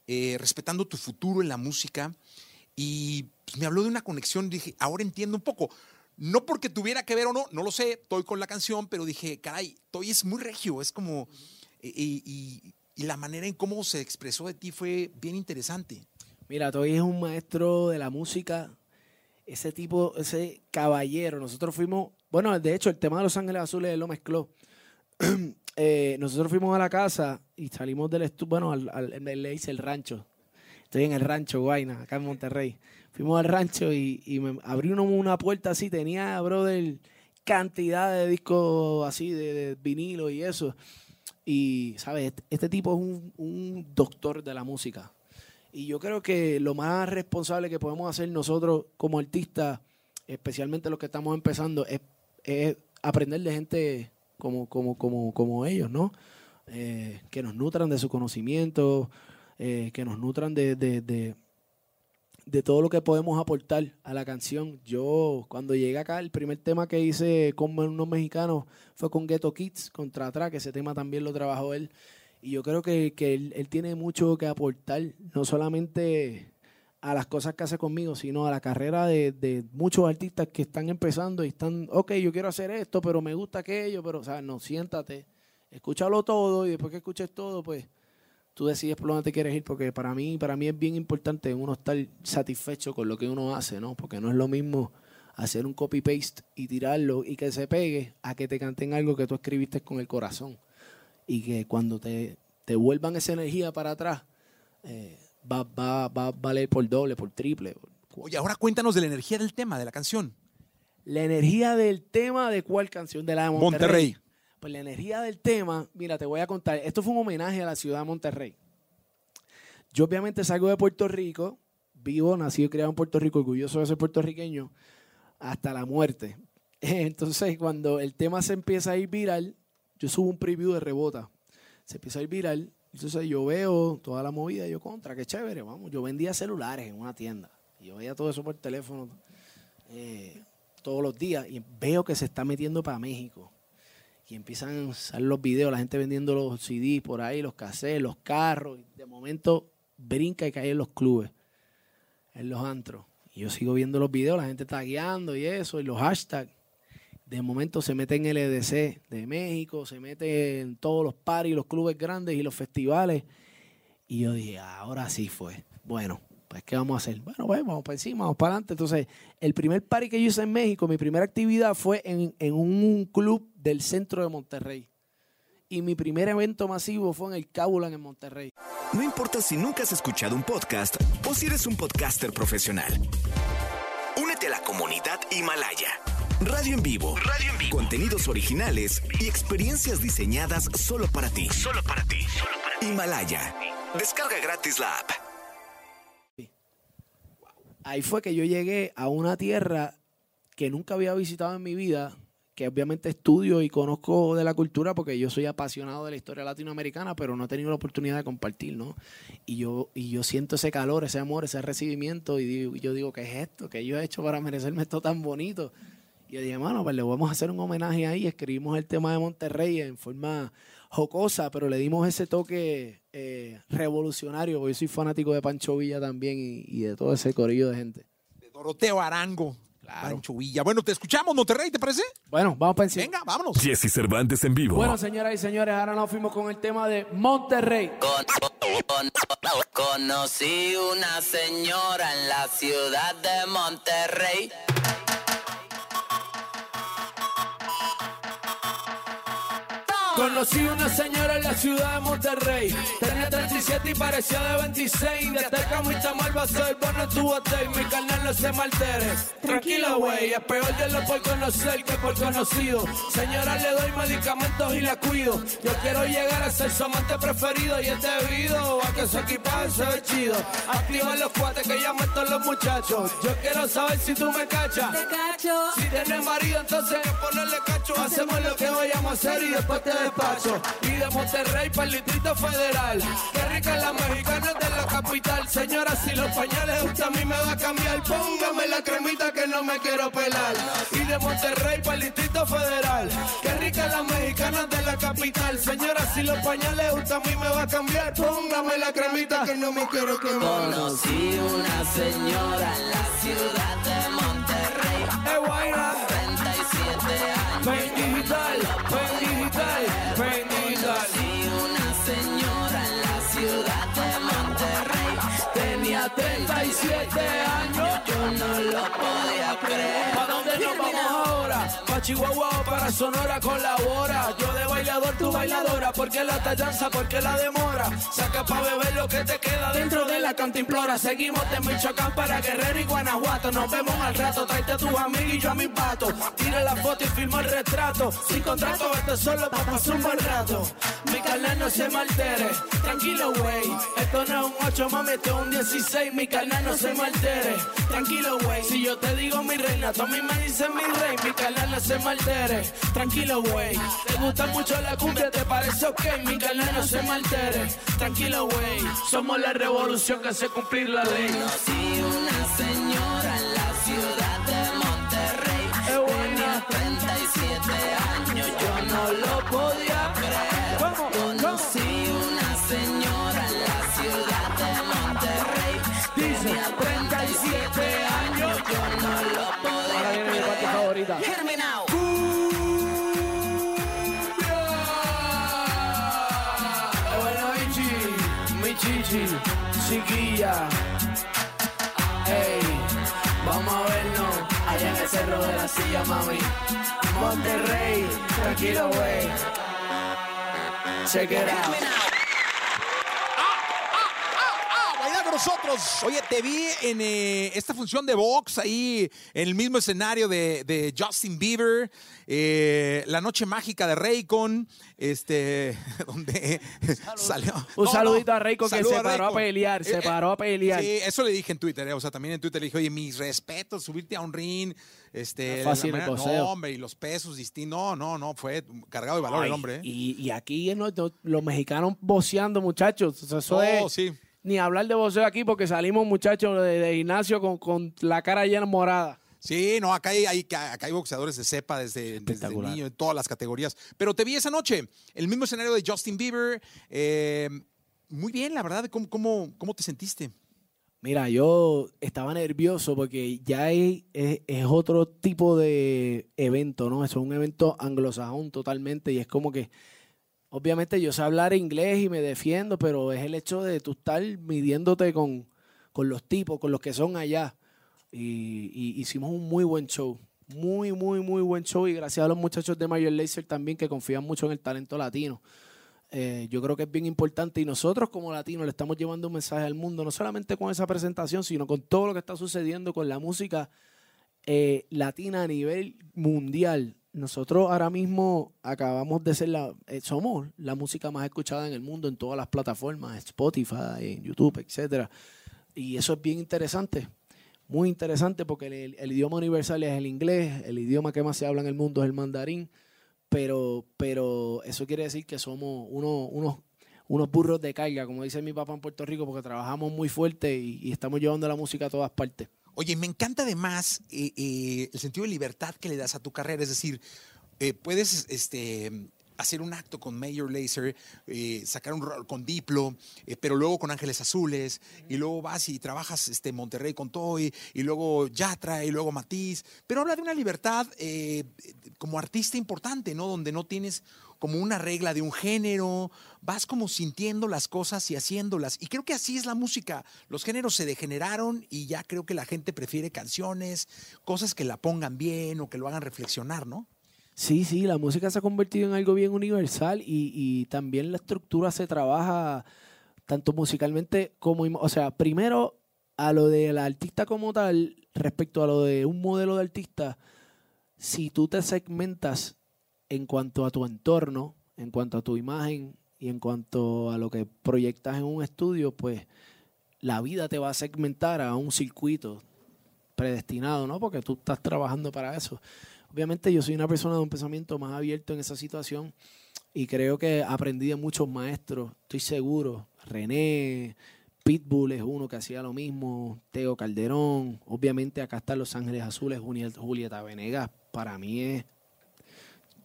eh, respetando tu futuro en la música. Y pues, me habló de una conexión. Dije, ahora entiendo un poco. No porque tuviera que ver o no, no lo sé, estoy con la canción, pero dije, caray, Toy es muy regio, es como. Y, la manera en cómo se expresó de ti fue bien interesante. Mira, Toy es un maestro de la música, ese tipo, ese caballero. Nosotros fuimos, bueno, de hecho, el tema de Los Ángeles Azules lo mezcló. Eh, nosotros fuimos a la casa y salimos del estudio, bueno, al, al- le hice el rancho. Estoy en el rancho, Guayna, acá en Monterrey. Fuimos al rancho y, y me abrí uno- una puerta así, tenía, brother, cantidad de discos así, de, vinilo y eso. Y, ¿sabes? Este, este tipo es un, un doctor de la música. Y yo creo que lo más responsable que podemos hacer nosotros como artistas, especialmente los que estamos empezando, es, es aprender de gente como, como, como, como ellos, ¿no? Eh, que nos nutran de su conocimiento, eh, que nos nutran de, de, de, todo lo que podemos aportar a la canción. Yo, cuando llegué acá, el primer tema que hice con unos mexicanos fue con Ghetto Kids, contra atrás, que ese tema también lo trabajó él. Y yo creo que, que él, él tiene mucho que aportar, no solamente a las cosas que hace conmigo, sino a la carrera de, de muchos artistas que están empezando y están, ok, yo quiero hacer esto, pero me gusta aquello, pero, o sea, no, siéntate, escúchalo todo y después que escuches todo, pues tú decides por dónde te quieres ir, porque para mí, para mí es bien importante uno estar satisfecho con lo que uno hace, ¿no? Porque no es lo mismo hacer un copy-paste y tirarlo y que se pegue a que te canten algo que tú escribiste con el corazón. Y que cuando te, te vuelvan esa energía para atrás, eh, va, va, va a valer por doble, por triple. Oye, ahora cuéntanos de la energía del tema, de la canción. La energía del tema de cuál canción, de la de Monterrey. Monterrey. Pues la energía del tema, mira, te voy a contar. Esto fue un homenaje a la ciudad de Monterrey. Yo obviamente salgo de Puerto Rico, vivo, nací y criado en Puerto Rico, orgulloso de ser puertorriqueño, hasta la muerte. Entonces, cuando el tema se empieza a ir viral, yo subo un preview de rebota. Se empieza a ir viral. Entonces yo veo toda la movida yo contra, qué chévere, vamos. Yo vendía celulares en una tienda. Y yo veía todo eso por teléfono eh, todos los días y veo que se está metiendo para México. Y empiezan a salir los videos, la gente vendiendo los CDs por ahí, los cassettes, los carros. Y de momento brinca y cae en los clubes, en los antros. Y yo sigo viendo los videos, la gente tagueando y eso, y los hashtags. De momento se mete en el EDC de México, se mete en todos los paris, los clubes grandes y los festivales. Y yo dije, ahora sí fue. Bueno, pues ¿qué vamos a hacer? Bueno, pues vamos para encima, vamos para adelante. Entonces, el primer party que yo hice en México, mi primera actividad fue en, en un club del centro de Monterrey. Y mi primer evento masivo fue en el Cabulan en Monterrey. No importa si nunca has escuchado un podcast o si eres un podcaster profesional. Únete a la comunidad Himalaya. Radio en vivo. Radio en vivo. Contenidos originales y experiencias diseñadas solo para ti. Solo para ti. Himalaya. Descarga gratis la app. Ahí fue que yo llegué a una tierra que nunca había visitado en mi vida, que obviamente estudio y conozco de la cultura porque yo soy apasionado de la historia latinoamericana, pero no he tenido la oportunidad de compartir, ¿no? Y yo, y yo siento ese calor, ese amor, ese recibimiento y yo digo, ¿qué es esto? ¿Qué yo he hecho para merecerme esto tan bonito? Y yo dije, mano, pues le vamos a hacer un homenaje ahí. Escribimos el tema de Monterrey en forma jocosa, pero le dimos ese toque eh, revolucionario, porque yo soy fanático de Pancho Villa también y, y de todo ese corillo de gente. De Doroteo Arango. Pancho Villa. Bueno, te escuchamos, Monterrey, ¿te parece? Bueno, vamos para encima. Venga, vámonos. Jesse Cervantes en vivo. Bueno, señoras y señores, ahora nos fuimos con el tema de Monterrey. Conocí una señora en la ciudad de Monterrey. Conocí una señora en la ciudad de Monterrey. Tenía 37 y parecía de 26. De cerca muy tamal va a ser bueno en tu hotel. Mi carnal no se maltere. Tranquila, güey. Es peor de lo por conocer que por conocido. Señora, le doy medicamentos y la cuido. Yo quiero llegar a ser su amante preferido. Y es debido a que su equipaje se ve chido. Activa los cuates que llaman todos los muchachos. Yo quiero saber si tú me cachas. Si tienes marido, entonces ponerle cacho. Hacemos lo que vayamos a hacer y después te despacho. Y de Monterrey para el Distrito Federal. Qué rica la mexicana de la capital. Señora, si los pañales usted a mí me va a cambiar, póngame la cremita que no me quiero pelar. Y de Monterrey para el Distrito Federal. Qué rica la mexicana de la capital. Señora, si los pañales usted a mí me va a cambiar, póngame la cremita que no me quiero quemar. Conocí una señora en la ciudad de Monterrey. Guayna. 37 años. Ven digital, ven digital, ven digital. Conocí una señora en la ciudad de Monterrey. Tenía 37 años, yo no lo podía creer. ¿Para dónde nos vamos ahora? Chihuahua o para Sonora colabora. Yo de bailador, tu bailadora. Porque la tallanza, porque la demora. Saca pa' beber lo que te queda dentro de la cantimplora. Seguimos de Michoacán para Guerrero y Guanajuato. Nos vemos al rato. Tráete a tus amigos y yo a mis patos. Tira la foto y firma el retrato. Sin contrato, esto es solo pa' pasar un buen rato. Mi carnal no se me altere. Tranquilo, güey. Esto no es un 8, mami, esto es un 16. Mi carnal no se me altere. Tranquilo, güey. Si yo te digo mi reina, tú me dices mi rey. Mi carnal no se altere. Tranquilo, güey. Te gusta mucho la cumbia, te parece ok. Mi carnal no se me altere. Tranquilo, güey. Somos la revolución que hace cumplir la ley. Conocí una señora en la ciudad de Monterrey. Tenía 37 años, yo no lo podía de la silla, mami. Monterrey, tranquilo, güey. Check it out. Con nosotros. Oye, te vi en eh, esta función de box ahí en el mismo escenario de, de Justin Bieber, eh, la noche mágica de Raycon, este, donde salió. Un No, saludito no, a Raycon que se paró a pelear, se Eh, paró a pelear. Sí, eso le dije en Twitter, o sea, también en Twitter le dije, oye, mis respetos, subirte a un ring, este, fácil manera- no, hombre, y los pesos distintos, no, no, no, fue cargado de valor el hombre. eh. Y, y aquí no- los mexicanos boceando, muchachos. O sea, eso Oh, es- sí. Ni hablar de voceo aquí porque salimos, muchachos, de, de gimnasio con, con la cara llena morada. Sí, no, acá hay, hay- acá hay boxeadores de cepa desde, desde niño, en todas las categorías. Pero te vi esa noche, el mismo escenario de Justin Bieber. eh, muy bien, la verdad, ¿cómo, cómo, cómo te sentiste? Mira, yo estaba nervioso porque ya es, es- es otro tipo de evento, ¿no? Es un evento anglosajón totalmente y es como que, obviamente yo sé hablar inglés y me defiendo, pero es el hecho de tú estar midiéndote con, con los tipos, con los que son allá. Y, hicimos un muy buen show, muy, muy, muy buen show y gracias a los muchachos de Major Lazer también que confían mucho en el talento latino. Eh, yo creo que es bien importante y nosotros como latinos le estamos llevando un mensaje al mundo, no solamente con esa presentación, sino con todo lo que está sucediendo con la música eh, latina a nivel mundial. Nosotros ahora mismo acabamos de ser la, eh, somos la música más escuchada en el mundo en todas las plataformas, Spotify, en YouTube, etcétera. Y eso es bien interesante, muy interesante porque el, idioma universal es el inglés, el idioma que más se habla en el mundo es el mandarín pero, pero eso quiere decir que somos uno- unos, unos burros de carga, como dice mi papá en Puerto Rico, porque trabajamos muy fuerte y estamos llevando la música a todas partes. Oye, me encanta además eh, eh, el sentido de libertad que le das a tu carrera. Es decir, eh, puedes este, hacer un acto con Major Lazer, eh, sacar un rol con Diplo, eh, pero luego con Ángeles Azules, y luego vas y trabajas este, Monterrey con Toy, y luego Yatra, y luego Matiz. Pero habla de una libertad eh, como artista importante, ¿no? Donde no tienes como una regla de un género, vas como sintiendo las cosas y haciéndolas. Y creo que así es la música. Los géneros se degeneraron y ya creo que la gente prefiere canciones, cosas que la pongan bien o que lo hagan reflexionar, ¿no? Sí, sí, la música se ha convertido en algo bien universal y, también la estructura se trabaja tanto musicalmente como... O sea, primero a lo del artista como tal, respecto a lo de un modelo de artista, si tú te segmentas en cuanto a tu entorno, en cuanto a tu imagen y en cuanto a lo que proyectas en un estudio, pues la vida te va a segmentar a un circuito predestinado, ¿no? Porque tú estás trabajando para eso. Obviamente yo soy una persona de un pensamiento más abierto en esa situación y creo que aprendí de muchos maestros, estoy seguro. René, Pitbull es uno que hacía lo mismo, Teo Calderón, obviamente acá están Los Ángeles Azules, Julieta Venegas, para mí es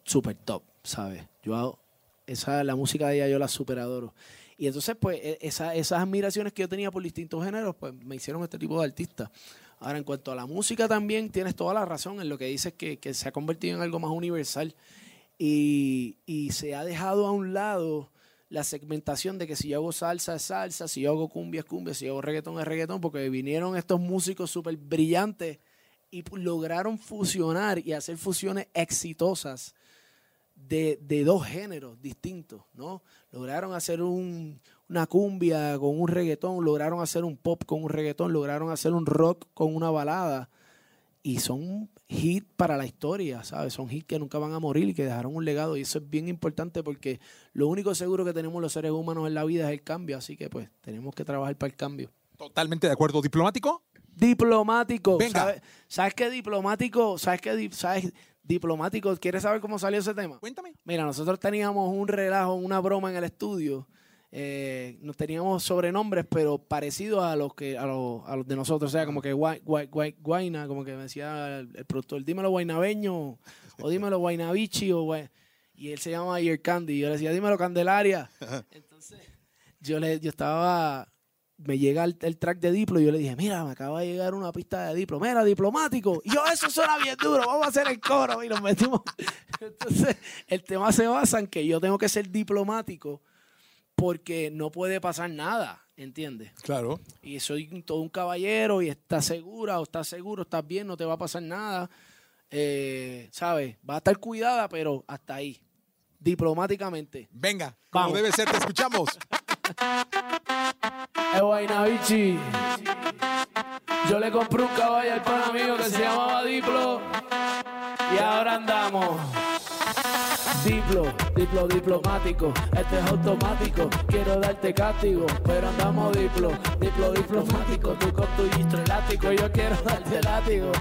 súper top, ¿sabes? Yo hago- esa, la música de ella yo la super adoro. Y entonces, pues, e- esa- esas admiraciones que yo tenía por distintos géneros, pues, me hicieron este tipo de artista. Ahora, en cuanto a la música también, tienes toda la razón en lo que dices que, se ha convertido en algo más universal y, se ha dejado a un lado la segmentación de que si yo hago salsa es salsa, si yo hago cumbia es cumbia, si yo hago reggaetón es reggaetón, porque vinieron estos músicos súper brillantes y lograron fusionar y hacer fusiones exitosas de, de dos géneros distintos, ¿no? Lograron hacer un- una cumbia con un reggaetón, lograron hacer un pop con un reggaetón, lograron hacer un rock con una balada y son hits para la historia, ¿sabes? Son hits que nunca van a morir y que dejaron un legado y eso es bien importante porque lo único seguro que tenemos los seres humanos en la vida es el cambio, así que pues tenemos que trabajar para el cambio. Totalmente de acuerdo. ¿Diplomático? Diplomático. Venga. ¿Sabes, ¿Sabes qué diplomático? ¿Sabes qué di- sabes diplomático? ¿Quieres saber cómo salió ese tema? Cuéntame. Mira, nosotros teníamos un relajo, una broma en el estudio. Eh, nos teníamos sobrenombres, pero parecidos a los que a los, a los de nosotros. O sea, como que guay, guay, guay- guaina, como que me decía el, el productor, dímelo guaynabeño, o dímelo guaynabichi, o guay- y él se llama Ear Candy. Y yo le decía, dímelo Candelaria. Entonces, yo le, yo estaba, me llega el, el track de Diplo y yo le dije, mira, me acaba de llegar una pista de Diplo, mira, diplomático. Y yo, eso suena bien duro, vamos a hacer el coro. Y nos metimos. Entonces, el tema se basa en que yo tengo que ser diplomático porque no puede pasar nada, ¿entiendes? Claro. Y soy todo un caballero y estás segura o estás seguro, estás bien, no te va a pasar nada. Eh, ¿Sabes? Va a estar cuidada, pero hasta ahí. Diplomáticamente. Venga, como Vamos. debe ser, te escuchamos. Es Guaynabichi. Yo le compré un caballo al pana mío que se llamaba Diplo. Y ahora andamos. Diplo, diplo diplomático, este es automático, quiero darte castigo, pero andamos diplo, diplo diplomático, tú con tu elástico, yo quiero darte látigo.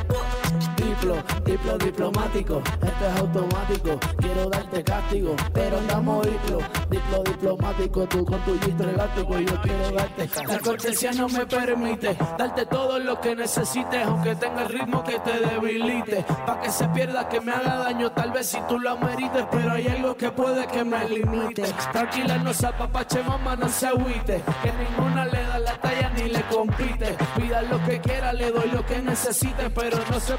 Diplo, diplo diplomático, este es automático, quiero darte castigo, pero andamos diplo, diplo diplomático, tú con tu gistro elástico, yo quiero darte castigo. La cortesía no me permite darte todo lo que necesites, aunque tenga el ritmo que te debilite, pa' que se pierda, que me haga daño, tal vez si tú lo amerites, pero hay algo que puede que me limite. Tranquila, no se apapache, mamá, no se agüite, que ninguna le da la talla ni le compite. Pida lo que quiera, le doy lo que necesite, pero no se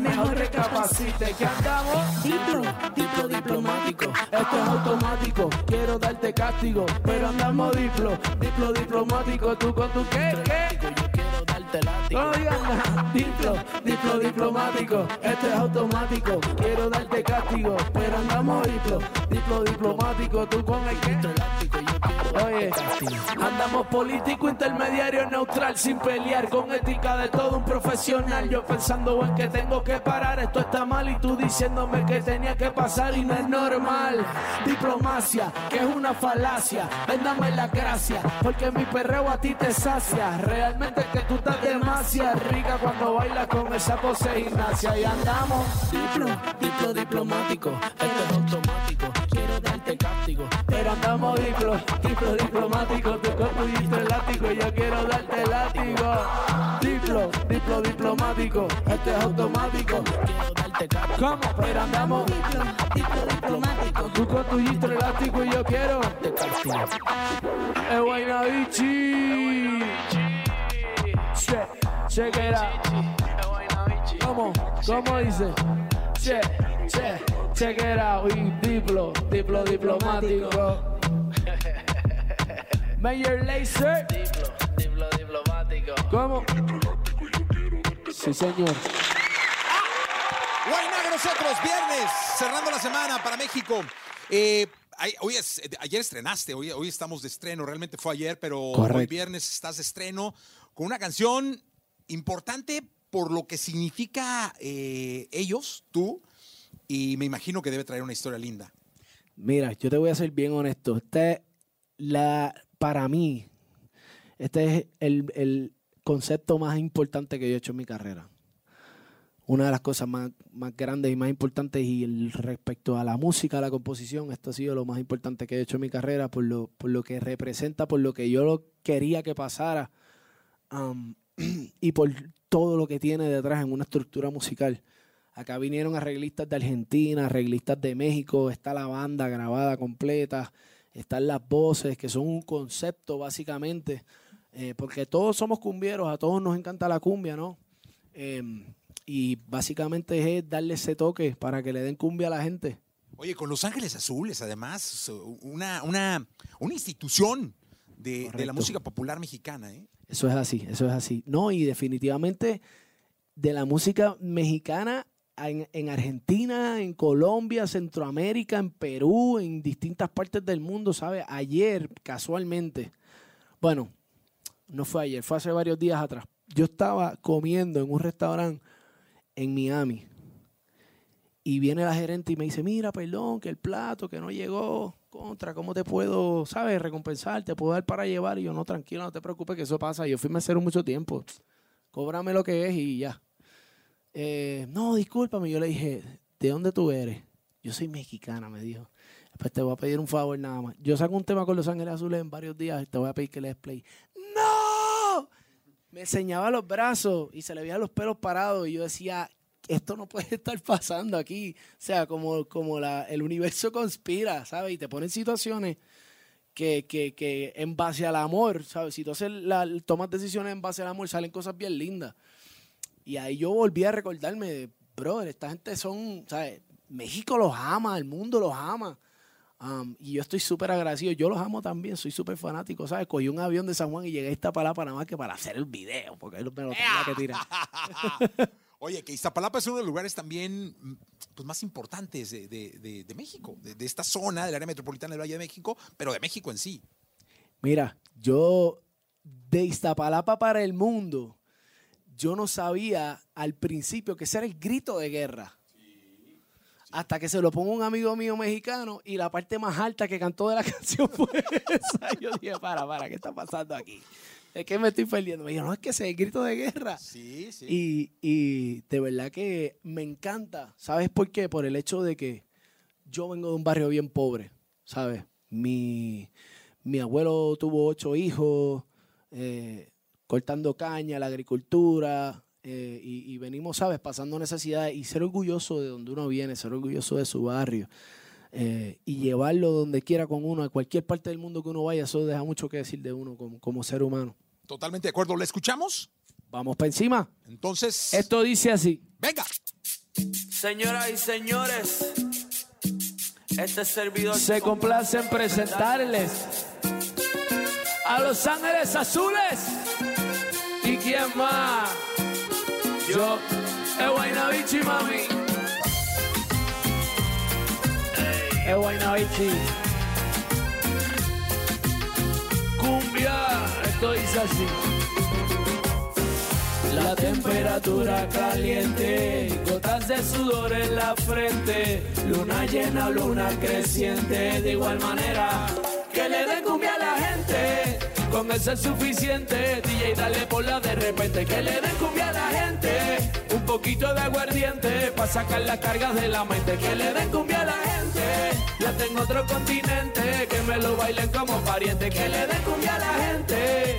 mejor recapacite, que andamos. Diplo, diplo diplomático, esto es automático, quiero darte castigo, pero andamos diplo, diplo diplomático, tú con tu qué, qué. No digas nada. Diplo, diplo diplomático, esto es automático, quiero darte castigo, pero andamos diplo, diplo diplomático, tú con el que Oye, andamos político, intermediario, neutral, sin pelear, con ética de todo un profesional. Yo pensando en que tengo que parar, esto está mal y tú diciéndome que tenía que pasar y no es normal. Diplomacia, que es una falacia, véndame la gracia, porque mi perreo a ti te sacia. Realmente que tú estás demasiado rica cuando bailas con esa pose gimnasia y andamos. Diplo, diplo diplomático, esto es automático, andamos diplo, diplo diplomático, tu cuerpo y elástico, yo quiero darte látigo. Diplo, diplo diplomático, esto es automático, quiero ¿Cómo? pero andamos diplo, diplo diplomático, tu con tu gistro elástico y yo quiero. Es Guaynabichi. Che, out. ¿Cómo? ¿Cómo dice? Che, che, check it diplo, diplo diplomático. Mayor Laser. Diplo, diplo diplomático. ¿Cómo? Sí, señor. Guayna nosotros, viernes, cerrando la semana para México. Eh, hoy es, eh, ayer estrenaste, hoy, hoy estamos de estreno, realmente fue ayer, pero hoy viernes estás de estreno con una canción importante por lo que significa eh, ellos, tú, y me imagino que debe traer una historia linda. Mira, yo te voy a ser bien honesto. Este, la, para mí, este es el, el concepto más importante que yo he hecho en mi carrera. Una de las cosas más, más grandes y más importantes y el, respecto a la música, a la composición, esto ha sido lo más importante que he hecho en mi carrera por lo, por lo que representa, por lo que yo lo quería que pasara um, y por todo lo que tiene detrás en una estructura musical. Acá vinieron arreglistas de Argentina, arreglistas de México, está la banda grabada completa, están las voces, que son un concepto básicamente, eh, porque todos somos cumbieros, a todos nos encanta la cumbia, ¿no? Em, y básicamente es darle ese toque para que le den cumbia a la gente. Oye, con Los Ángeles Azules, además, una, una, una institución de, de la música popular mexicana, ¿eh? Eso es así, eso es así. No, y definitivamente de la música mexicana en, en Argentina, en Colombia, Centroamérica, en Perú, en distintas partes del mundo, ¿sabes? Ayer, casualmente, bueno, no fue ayer, fue hace varios días atrás. Yo estaba comiendo en un restaurante en Miami y viene la gerente y me dice, mira, perdón, que el plato, que no llegó, contra, ¿cómo te puedo, sabes, recompensar? ¿Te puedo dar para llevar? Y yo, no, tranquilo, no te preocupes, que eso pasa. Yo fui mesero mucho tiempo. Cóbrame lo que es y ya. Eh, no, discúlpame. Yo le dije, ¿de dónde tú eres? Yo soy mexicana, me dijo. Pues te voy a pedir un favor nada más. Yo saco un tema con Los Ángeles Azules en varios días y te voy a pedir que le des play. ¡No! Me enseñaba los brazos y se le veían los pelos parados y yo decía, esto no puede estar pasando aquí. O sea, como, como la, el universo conspira, ¿sabes? Y te pone en situaciones que, que, que en base al amor, ¿sabes? Si tú haces la, tomas decisiones en base al amor, salen cosas bien lindas. Y ahí yo volví a recordarme, brother, esta gente son, ¿sabes? México los ama, el mundo los ama. Um, y yo estoy súper agradecido. Yo los amo también, soy súper fanático, ¿sabes? Cogí un avión de San Juan y llegué a esta palabra nada más que para hacer el video, porque ahí me lo tenía que tirar. Oye, que Iztapalapa es uno de los lugares también mm, pues, más importantes de, de- de- de México, de, de esta zona, del área metropolitana del Valle de México, pero de México en sí. Mira, yo de Iztapalapa para el mundo, yo no sabía al principio que ese era el grito de guerra. Hasta que se lo pongo un amigo mío mexicano y la parte más alta que cantó de la canción fue esa. Yo dije, para, para, ¿qué está pasando aquí? ¿De qué me estoy perdiendo? Me dijo, no, es que ese es el grito de guerra. Sí, sí. Y, y de verdad que me encanta. ¿Sabes por qué? Por el hecho de que yo vengo de un barrio bien pobre, ¿sabes? Mi, mi abuelo tuvo ocho hijos, eh, cortando caña, la agricultura, eh, y, y venimos, ¿sabes? Pasando necesidades y ser orgulloso de donde uno viene, ser orgulloso de su barrio. eh, y llevarlo donde quiera con uno, a cualquier parte del mundo que uno vaya, eso deja mucho que decir de uno como, como ser humano. Totalmente de acuerdo. ¿La escuchamos? Vamos para encima. Entonces, Esto dice así. venga. Señoras y señores, este servidor Se complace en presentarles a Los Ángeles Azules. ¿Y quién más? Yo, el Guaynabichi, mami. El Guaynabichi. Cumbia, esto dice así. La temperatura caliente, gotas de sudor en la frente, luna llena, luna creciente, de igual manera con eso es suficiente, DJ dale por la de repente, que le den cumbia a la gente, un poquito de aguardiente, para sacar las cargas de la mente, que le den cumbia a la gente, ya tengo otro continente, que me lo bailen como pariente, que le den cumbia a la gente,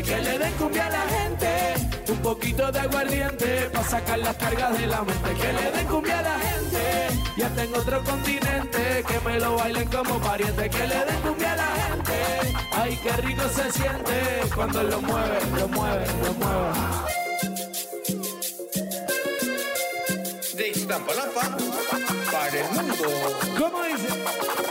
que le den cumbia a la gente, un poquito de aguardiente, pa' sacar las cargas de la mente, que le den cumbia a la gente, ya tengo otro continente, que me lo bailen como pariente, que le den cumbia a la gente, ay qué rico se siente, cuando lo mueve, lo mueve, lo mueve. De Iztapalapa para el mundo. ¿Cómo dice?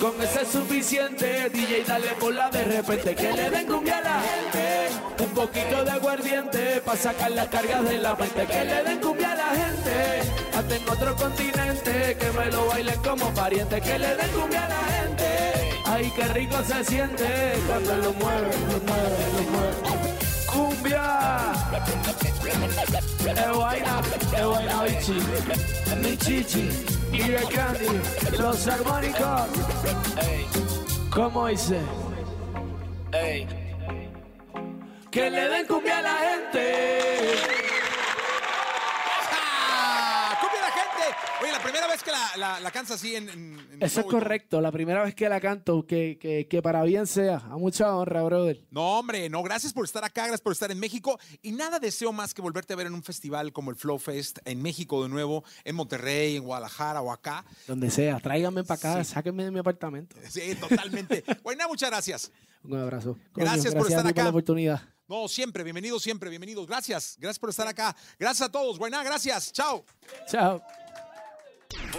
Con eso es suficiente, DJ dale bola de repente. Que le den cumbia a la gente. Un poquito de aguardiente para sacar las cargas de la mente. Que le den cumbia a la gente. Hasta en otro continente, que me lo bailen como pariente. Que le den cumbia a la gente. Ay, qué rico se siente cuando lo mueve, lo mueve, lo mueve. Cumbia. Es vaina, es vaina, bichi. Mi chichi y el candy. Los armónicos. ¿Cómo dice? Que le den cumbia a la gente. ¡Ah! ¡Cumbia a la gente! Oye, la primera vez que la, la, la cantas así en... en- en Eso es show correcto. La primera vez que la canto, que, que, que para bien sea. A mucha honra, brother. No, hombre, no, gracias por estar acá, gracias por estar en México. Y nada deseo más que volverte a ver en un festival como el Flow Fest en México de nuevo, en Monterrey, en Guadalajara o acá. Donde sea. Tráiganme para acá. Sí. Sáquenme de mi apartamento. Sí, totalmente. Bueno, muchas gracias. Un abrazo. Gracias por estar a ti acá. la oportunidad. No, siempre, bienvenidos, siempre, bienvenidos. Gracias, gracias por estar acá. Gracias a todos. Buena, gracias. Chao. Chao.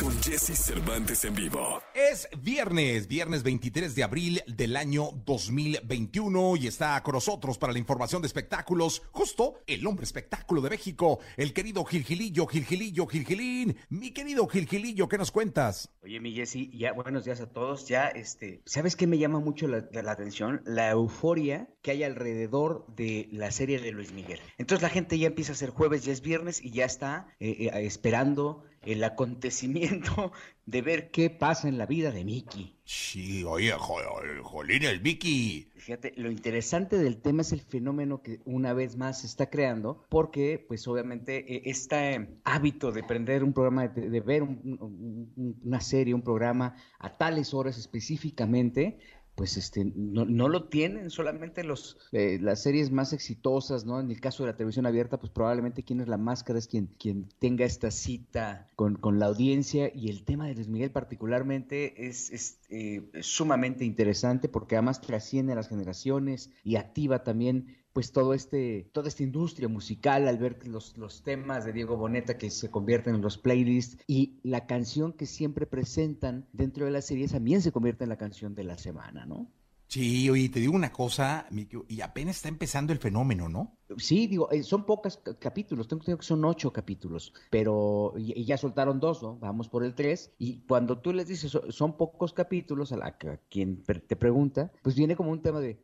Con Jesse Cervantes en vivo. Es viernes, viernes 23 de abril del año 2021 y está con nosotros para la información de espectáculos, justo el hombre espectáculo de México, el querido Gilgilillo, Gilgilillo, Gilgilín. Mi querido Gilgilillo, ¿qué nos cuentas? Oye, mi Jessy, ya buenos días a todos. Ya, este, ¿sabes qué me llama mucho la, la atención? La euforia que hay alrededor de la serie de Luis Miguel. Entonces la gente ya empieza a ser jueves, ya es viernes y ya está eh, eh, esperando el acontecimiento de ver qué pasa en la vida de Mickey. Sí, oye, jo- Jolín, el Vicky. Fíjate, lo interesante del tema es el fenómeno que una vez más se está creando, porque pues obviamente eh, este hábito de prender un programa, de, de ver un- una serie, un programa a tales horas específicamente, pues este no, no lo tienen solamente los eh, las series más exitosas, ¿no? En el caso de la televisión abierta, pues probablemente quien es la máscara es quien, quien tenga esta cita con, con la audiencia y el tema de Luis Miguel particularmente es, es, eh, sumamente interesante porque además trasciende a las generaciones y activa también pues todo este, toda esta industria musical al ver los, los temas de Diego Boneta que se convierten en los playlists y la canción que siempre presentan dentro de la serie también se convierte en la canción de la semana, ¿no? Sí, oye, te digo una cosa, y apenas está empezando el fenómeno, ¿no? Sí, digo, eh, son pocos ca- capítulos, tengo entendido que son ocho capítulos, pero y, ya soltaron dos, ¿no? Vamos por el tres, y cuando tú les dices "So- son pocos capítulos, a, la, que- a quien te pregunta, pues viene como un tema de,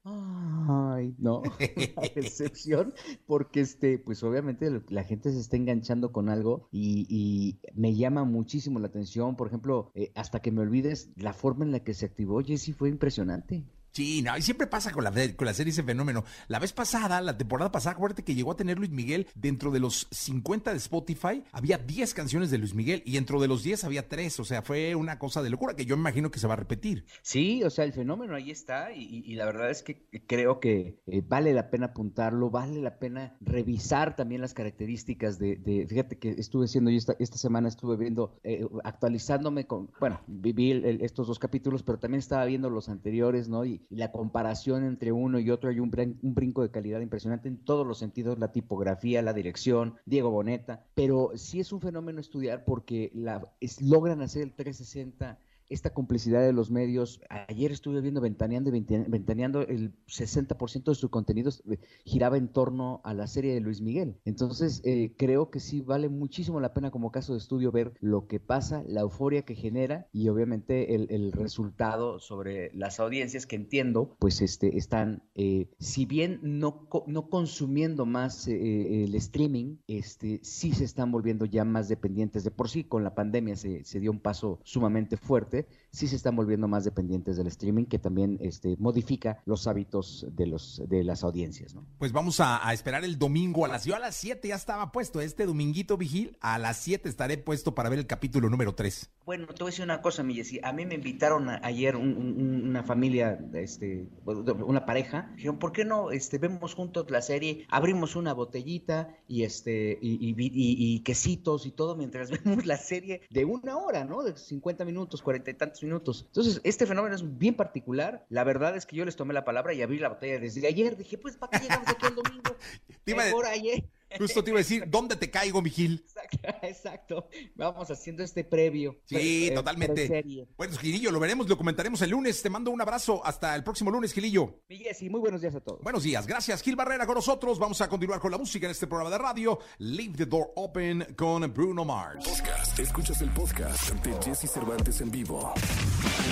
ay, no, una decepción, porque este, pues obviamente la gente se está enganchando con algo y, y me llama muchísimo la atención, por ejemplo, eh, hasta que me olvides, la forma en la que se activó Jesse fue impresionante. Sí, y siempre pasa con la, con la serie ese fenómeno. La vez pasada, la temporada pasada, acuérdate que llegó a tener Luis Miguel dentro de los 50 de Spotify, había 10 canciones de Luis Miguel y dentro de los 10 había 3, o sea, fue una cosa de locura que yo imagino que se va a repetir. Sí, o sea, el fenómeno ahí está y, y- la verdad es que creo que eh, vale la pena apuntarlo, vale la pena revisar también las características de, de- fíjate que estuve haciendo yo esta, esta semana, estuve viendo, eh, actualizándome con, bueno, viví el- estos dos capítulos, pero también estaba viendo los anteriores, ¿no? Y la comparación entre uno y otro, hay un, un brinco de calidad impresionante en todos los sentidos, la tipografía, la dirección, Diego Boneta, pero sí es un fenómeno estudiar porque la, logran hacer el 360 esta complicidad de los medios. Ayer estuve viendo Ventaneando y Ventaneando, el 60% de su contenido eh, giraba en torno a la serie de Luis Miguel. Entonces, eh, creo que sí vale muchísimo la pena como caso de estudio ver lo que pasa, la euforia que genera y obviamente el, el resultado sobre las audiencias que entiendo, pues este, están, eh, si bien no, no consumiendo más eh, el streaming, este, sí se están volviendo ya más dependientes de por sí. Con la pandemia se, se dio un paso sumamente fuerte fuerte, sí se están volviendo más dependientes del streaming, que también este, modifica los hábitos de, los, de las audiencias. ¿no? Pues vamos a, a esperar el domingo a las... Yo a las 7 ya estaba puesto, este dominguito vigil, a las 7 estaré puesto para ver el capítulo número 3. Bueno, te voy a decir una cosa, mi Jessy. A mí me invitaron a- ayer un- un- una familia, este, una pareja. Dijeron, ¿por qué no este, vemos juntos la serie? Abrimos una botellita y este y, y- y- y quesitos y todo mientras vemos la serie de una hora, ¿no? De 50 minutos, 40 y tantos minutos. Entonces, este fenómeno es bien particular. La verdad es que yo les tomé la palabra y abrí la botella desde ayer. Dije, pues, ¿para qué llegamos aquí el domingo? Mejor ayer. Justo te iba a decir, ¿dónde te caigo, Vigil? Exacto. Vamos haciendo este previo. Sí, Pre- eh, totalmente. Bueno, Gilillo, lo veremos, lo comentaremos el lunes. Te mando un abrazo. Hasta el próximo lunes, Gilillo. Mi Jessy, muy buenos días a todos. Buenos días, gracias Gil Barrera con nosotros. Vamos a continuar con la música en este programa de radio. Leave the door open con Bruno Mars. Podcast. Escuchas el podcast de Jesse Cervantes en vivo.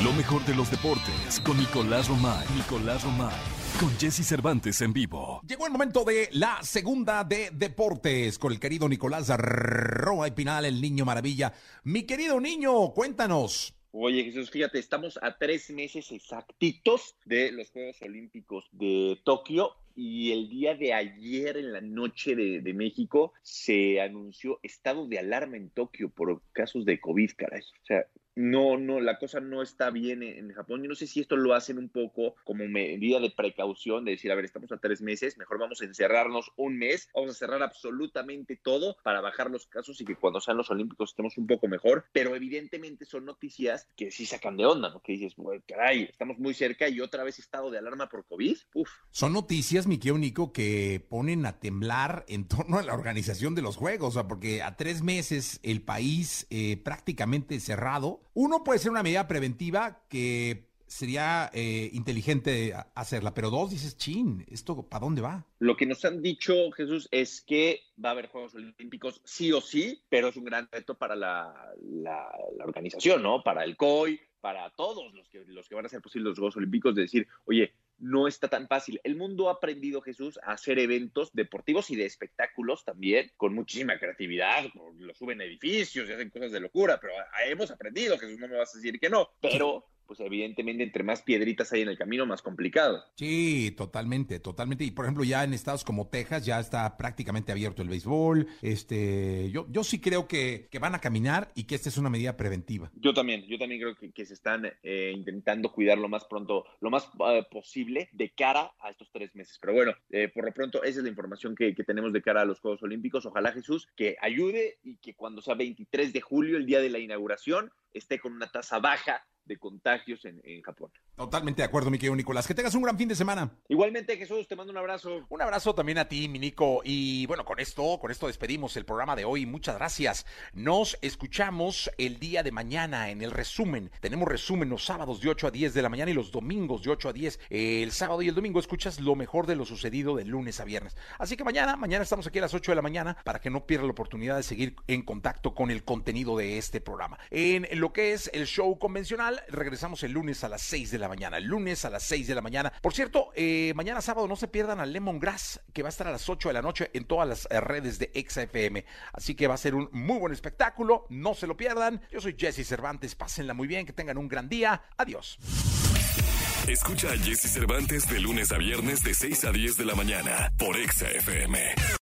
Lo mejor de los deportes con Nicolás Romay. Nicolás Romay. Con Jesse Cervantes en vivo. Llegó el momento de la segunda de deportes con el querido Nicolás Roa y Pinal, el niño maravilla. Mi querido niño, cuéntanos. Oye, Jesús, fíjate, estamos a tres meses exactitos de los Juegos Olímpicos de Tokio y el día de ayer en la noche de, de México se anunció estado de alarma en Tokio por casos de COVID, caray. O sea, no, no, la cosa no está bien en, en Japón. Yo no sé si esto lo hacen un poco como medida de precaución, de decir, a ver, estamos a tres meses, mejor vamos a encerrarnos un mes, vamos a cerrar absolutamente todo para bajar los casos y que cuando sean los Olímpicos estemos un poco mejor. Pero evidentemente son noticias que sí sacan de onda, ¿no? Que dices, "Güey, caray, estamos muy cerca y otra vez estado de alarma por COVID. Uf. Son noticias, mi querido Nico, que ponen a temblar en torno a la organización de los juegos, o sea, porque a tres meses el país eh, prácticamente cerrado, uno puede ser una medida preventiva que sería eh, inteligente hacerla, pero dos dices, chin, ¿esto para dónde va? Lo que nos han dicho, Jesús, es que va a haber Juegos Olímpicos sí o sí, pero es un gran reto para la, la- organización, ¿no? Para el COI, para todos los que, los que van a hacer posibles los Juegos Olímpicos, de decir, oye, no está tan fácil. El mundo ha aprendido, Jesús, a hacer eventos deportivos y de espectáculos también, con muchísima creatividad, lo suben edificios y hacen cosas de locura, pero hemos aprendido, Jesús, no me vas a decir que no, pero pues evidentemente entre más piedritas hay en el camino, más complicado. Sí, totalmente, totalmente. Y por ejemplo, ya en estados como Texas ya está prácticamente abierto el béisbol. Este, yo, yo sí creo que, que van a caminar y que esta es una medida preventiva. Yo también, yo también creo que, que se están eh, intentando cuidar lo más pronto, lo más eh, posible de cara a estos tres meses. Pero bueno, eh, por lo pronto esa es la información que, que tenemos de cara a los Juegos Olímpicos. Ojalá Jesús que ayude y que cuando sea 23 de julio, el día de la inauguración, esté con una tasa baja de contagios en, en Japón. Totalmente de acuerdo, mi querido Nicolás. Que tengas un gran fin de semana. Igualmente, Jesús, te mando un abrazo. Un abrazo también a ti, mi Nico. Y bueno, con esto, con esto despedimos el programa de hoy. Muchas gracias. Nos escuchamos el día de mañana en el resumen. Tenemos resumen los sábados de 8 a 10 de la mañana y los domingos de 8 a 10. El sábado y el domingo escuchas lo mejor de lo sucedido de lunes a viernes. Así que mañana, mañana estamos aquí a las 8 de la mañana para que no pierda la oportunidad de seguir en contacto con el contenido de este programa. En lo que es el show convencional, regresamos el lunes a las 6 de la mañana. El lunes a las 6 de la mañana. Por cierto, eh, mañana sábado no se pierdan a Lemongrass, que va a estar a las 8 de la noche en todas las eh, redes de XFM. Así que va a ser un muy buen espectáculo. No se lo pierdan. Yo soy Jesse Cervantes. Pásenla muy bien, que tengan un gran día. Adiós. Escucha a Jesse Cervantes de lunes a viernes de 6 a 10 de la mañana por Exa FM.